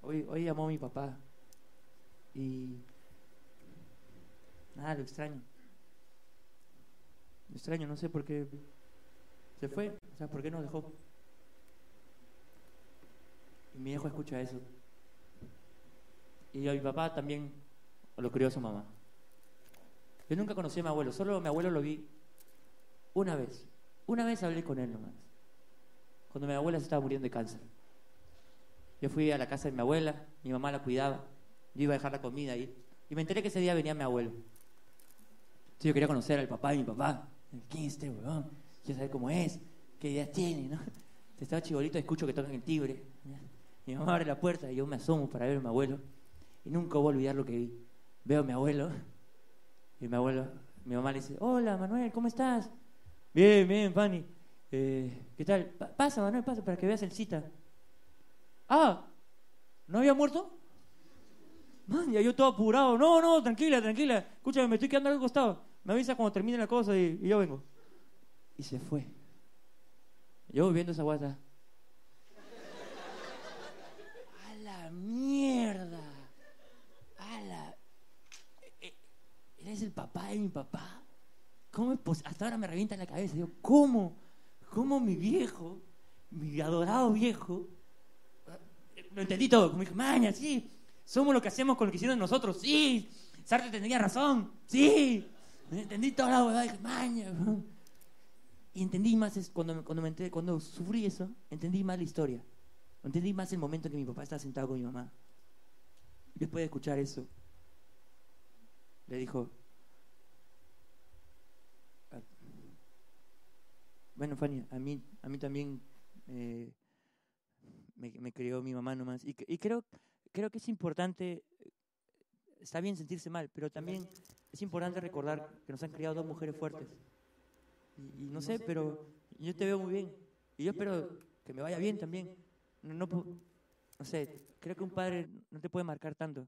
hoy, hoy llamó mi papá y nada, lo extraño. Lo extraño, no sé por qué se fue, o sea, por qué nos dejó. Y mi hijo escucha eso. Y a mi papá también lo crió su mamá. Yo nunca conocí a mi abuelo, solo a mi abuelo lo vi una vez. Una vez hablé con él nomás. Cuando mi abuela se estaba muriendo de cáncer. Yo fui a la casa de mi abuela, mi mamá la cuidaba, yo iba a dejar la comida ahí. Y me enteré que ese día venía mi abuelo. Entonces yo quería conocer al papá de mi papá. ¿Quién es este weón? Quiero saber cómo es, qué ideas tiene, ¿no? [LAUGHS] Estaba chibolito, escucho que tocan el timbre. Mi mamá abre la puerta y yo me asomo para ver a mi abuelo. Y nunca voy a olvidar lo que vi. Veo a mi abuelo [LAUGHS] y mi abuelo, mi mamá le dice, hola Manuel, ¿cómo estás? Bien, bien, Fanny. Eh, ¿Qué tal? Pa- pasa, Manuel, pasa para que veas el cita. Ah, ¿no había muerto? Man, ya yo todo apurado. No, no, tranquila, tranquila. Escúchame, me estoy quedando al costado. Me avisa cuando termine la cosa y, yo vengo. Y se fue. Yo viendo esa guata. A la mierda. A la. Eh, ¿Eres el papá de mi papá? ¿Cómo es posible? Hasta ahora me revienta la cabeza. Digo, ¿cómo? ¿Cómo mi viejo, mi adorado viejo, lo entendí todo. Como dije, maña, sí. Somos lo que hacemos con lo que hicieron nosotros. Sí. Sartre tenía razón. Sí. Entendí toda la huevada. Dije, maña. Y entendí más es cuando, cuando, me enteré- cuando sufrí eso, entendí más la historia. Entendí más el momento en que mi papá estaba sentado con mi mamá. Después de escuchar eso, le dijo, "Ah, bueno, Fanny, a mí, a mí también eh, me, me crió mi mamá nomás. Y creo, creo que es importante, está bien sentirse mal, pero también es importante recordar que nos han criado dos mujeres fuertes. Y, no sé, pero yo te veo muy bien. Y yo espero que me vaya bien también. No, no, no sé, creo que un padre no te puede marcar tanto.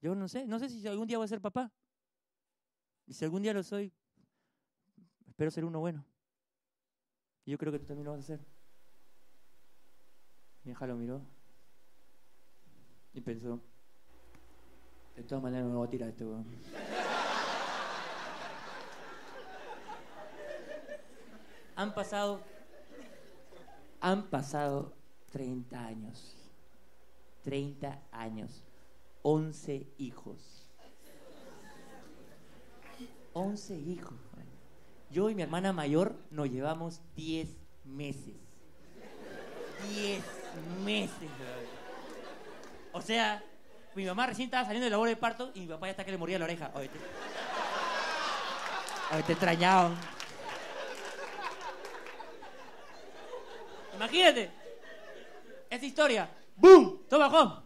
Yo no sé, no sé si algún día voy a ser papá. Y si algún día lo soy, espero ser uno bueno. Y yo creo que tú también lo vas a hacer. Mi hija lo miró y pensó, de todas maneras no me voy a tirar esto. weón". Han pasado, han pasado 30 años. 30 años. 11 hijos. 11 hijos. Yo y mi hermana mayor nos llevamos 10 meses. 10 meses. O sea, mi mamá recién estaba saliendo de la hora de parto y mi papá ya está que le moría la oreja. Oye, te, Oye, te extrañaban. Imagínate. Esa historia. ¡Boom! Toma, Juan.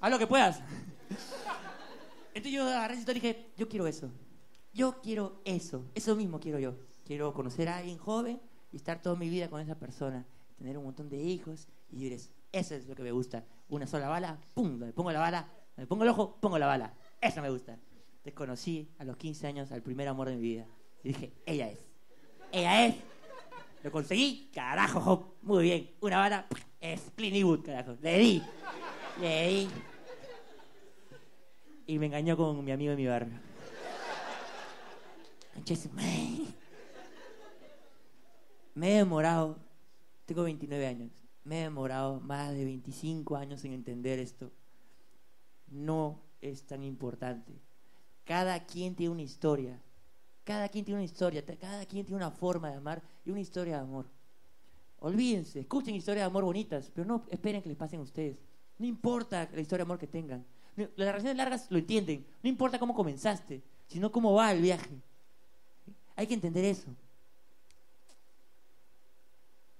Haz lo que puedas. Entonces yo agarré esa y dije, yo quiero eso. Yo quiero eso. Eso mismo quiero yo. Quiero conocer a alguien joven y estar toda mi vida con esa persona. Tener un montón de hijos y eso. Eso es lo que me gusta. Una sola bala, pum, me pongo la bala, me pongo el ojo, pongo la bala. Eso me gusta. Desconocí a los 15 años al primer amor de mi vida. Y dije, ella es. Ella es. Lo conseguí, carajo. Muy bien. Una bala, es Clint Eastwood, carajo. Le di. Le di. y me engañó con mi amigo de mi barrio. Me he demorado, tengo 29 años, me he demorado más de 25 años en entender esto. No es tan importante. Cada quien tiene una historia. Cada quien tiene una historia. Cada quien tiene una forma de amar y una historia de amor. Olvídense, escuchen historias de amor bonitas, pero no esperen que les pasen a ustedes. No importa la historia de amor que tengan. Las relaciones largas lo entienden. No importa cómo comenzaste, sino cómo va el viaje. Hay que entender eso.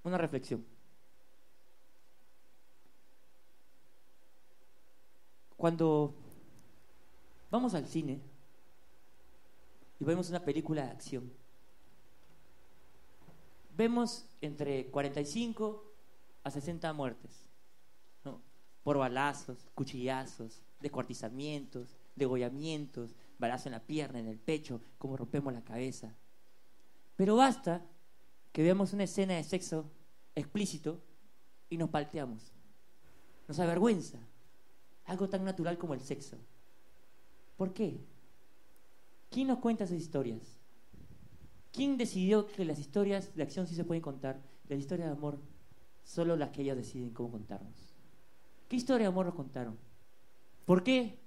Una reflexión. Cuando vamos al cine y vemos una película de acción, vemos entre 45 a 60 muertes, por balazos, cuchillazos, descuartizamientos, degollamientos, balazo en la pierna, en el pecho, como rompemos la cabeza. Pero basta que veamos una escena de sexo explícito y nos palteamos. Nos avergüenza. Algo tan natural como el sexo. ¿Por qué? ¿Quién nos cuenta esas historias? ¿Quién decidió que las historias de acción sí se pueden contar? Las historias de amor, solo las que ellas deciden cómo contarnos. ¿Qué historia de amor nos contaron? ¿Por qué?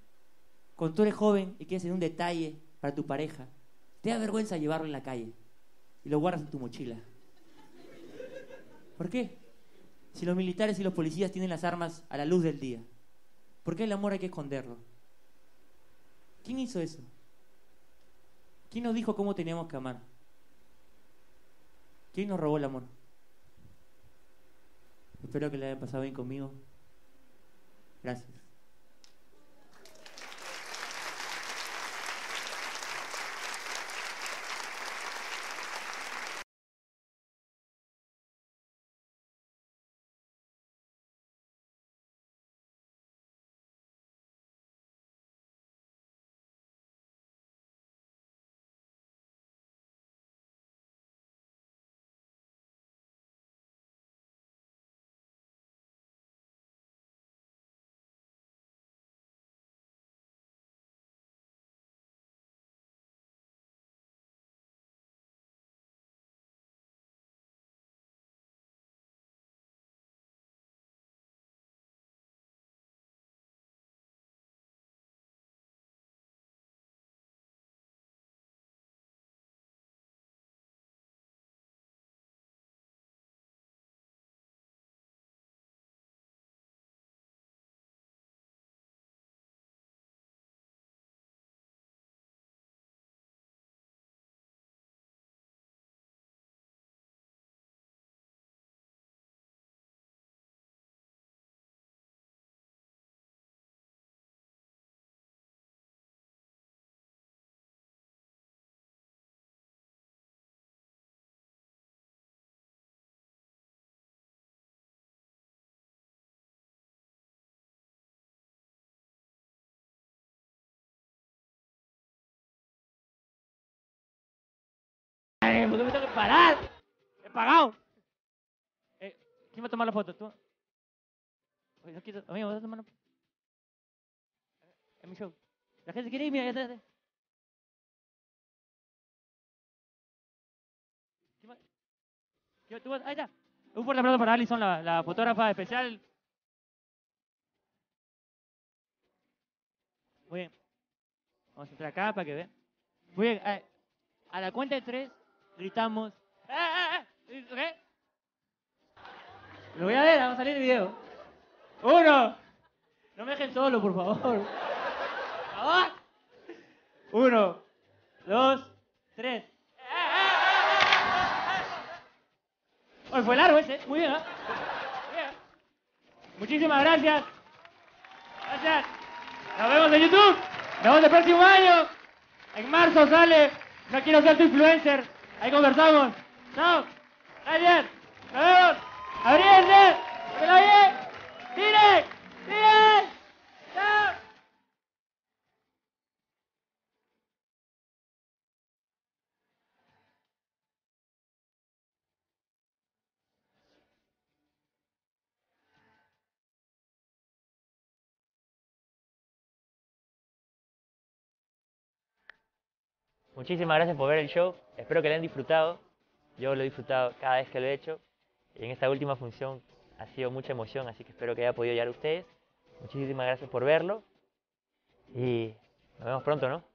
Cuando tú eres joven y quieres hacer un detalle para tu pareja, te da vergüenza llevarlo en la calle y lo guardas en tu mochila. ¿Por qué? Si los militares y los policías tienen las armas a la luz del día, ¿por qué el amor hay que esconderlo? ¿Quién hizo eso? ¿Quién nos dijo cómo teníamos que amar? ¿Quién nos robó el amor? Espero que le hayan pasado bien conmigo. Gracias. Ay, ¿Por qué me tengo que parar? He pagado. Eh, ¿Quién va a tomar la foto? ¿Tú? No quiero. Amigo, ¿vas a tomar la foto? Es mi show. La gente quiere ir, mira, ya está. ya está. ¿Quién va? ¿Quién- tú vas- Ahí está. Un fuerte aplauso para Alison, la, la fotógrafa especial. Muy bien. Vamos a entrar acá para que vean. Muy bien. eh, a la cuenta de tres, gritamos. ¡Eh, eh, eh! ¿Qué? Lo voy a ver, vamos a salir el video. Uno. No me dejen solo, por favor. Uno, dos, tres. Hoy fue largo ese, muy bien, ¿ah? Muy bien. Muchísimas gracias. Gracias. Nos vemos en YouTube. Nos vemos el próximo año. En marzo sale No quiero ser tu influencer. Ahí conversamos. Chao. Gracias. Nos vemos. Abríense. ¡Tire! ¡Chao! Muchísimas gracias por ver el show. Espero que lo hayan disfrutado. Yo lo he disfrutado cada vez que lo he hecho. Y en esta última función ha sido mucha emoción, así que espero que haya podido llegar a ustedes. Muchísimas gracias por verlo. Y nos vemos pronto, ¿no?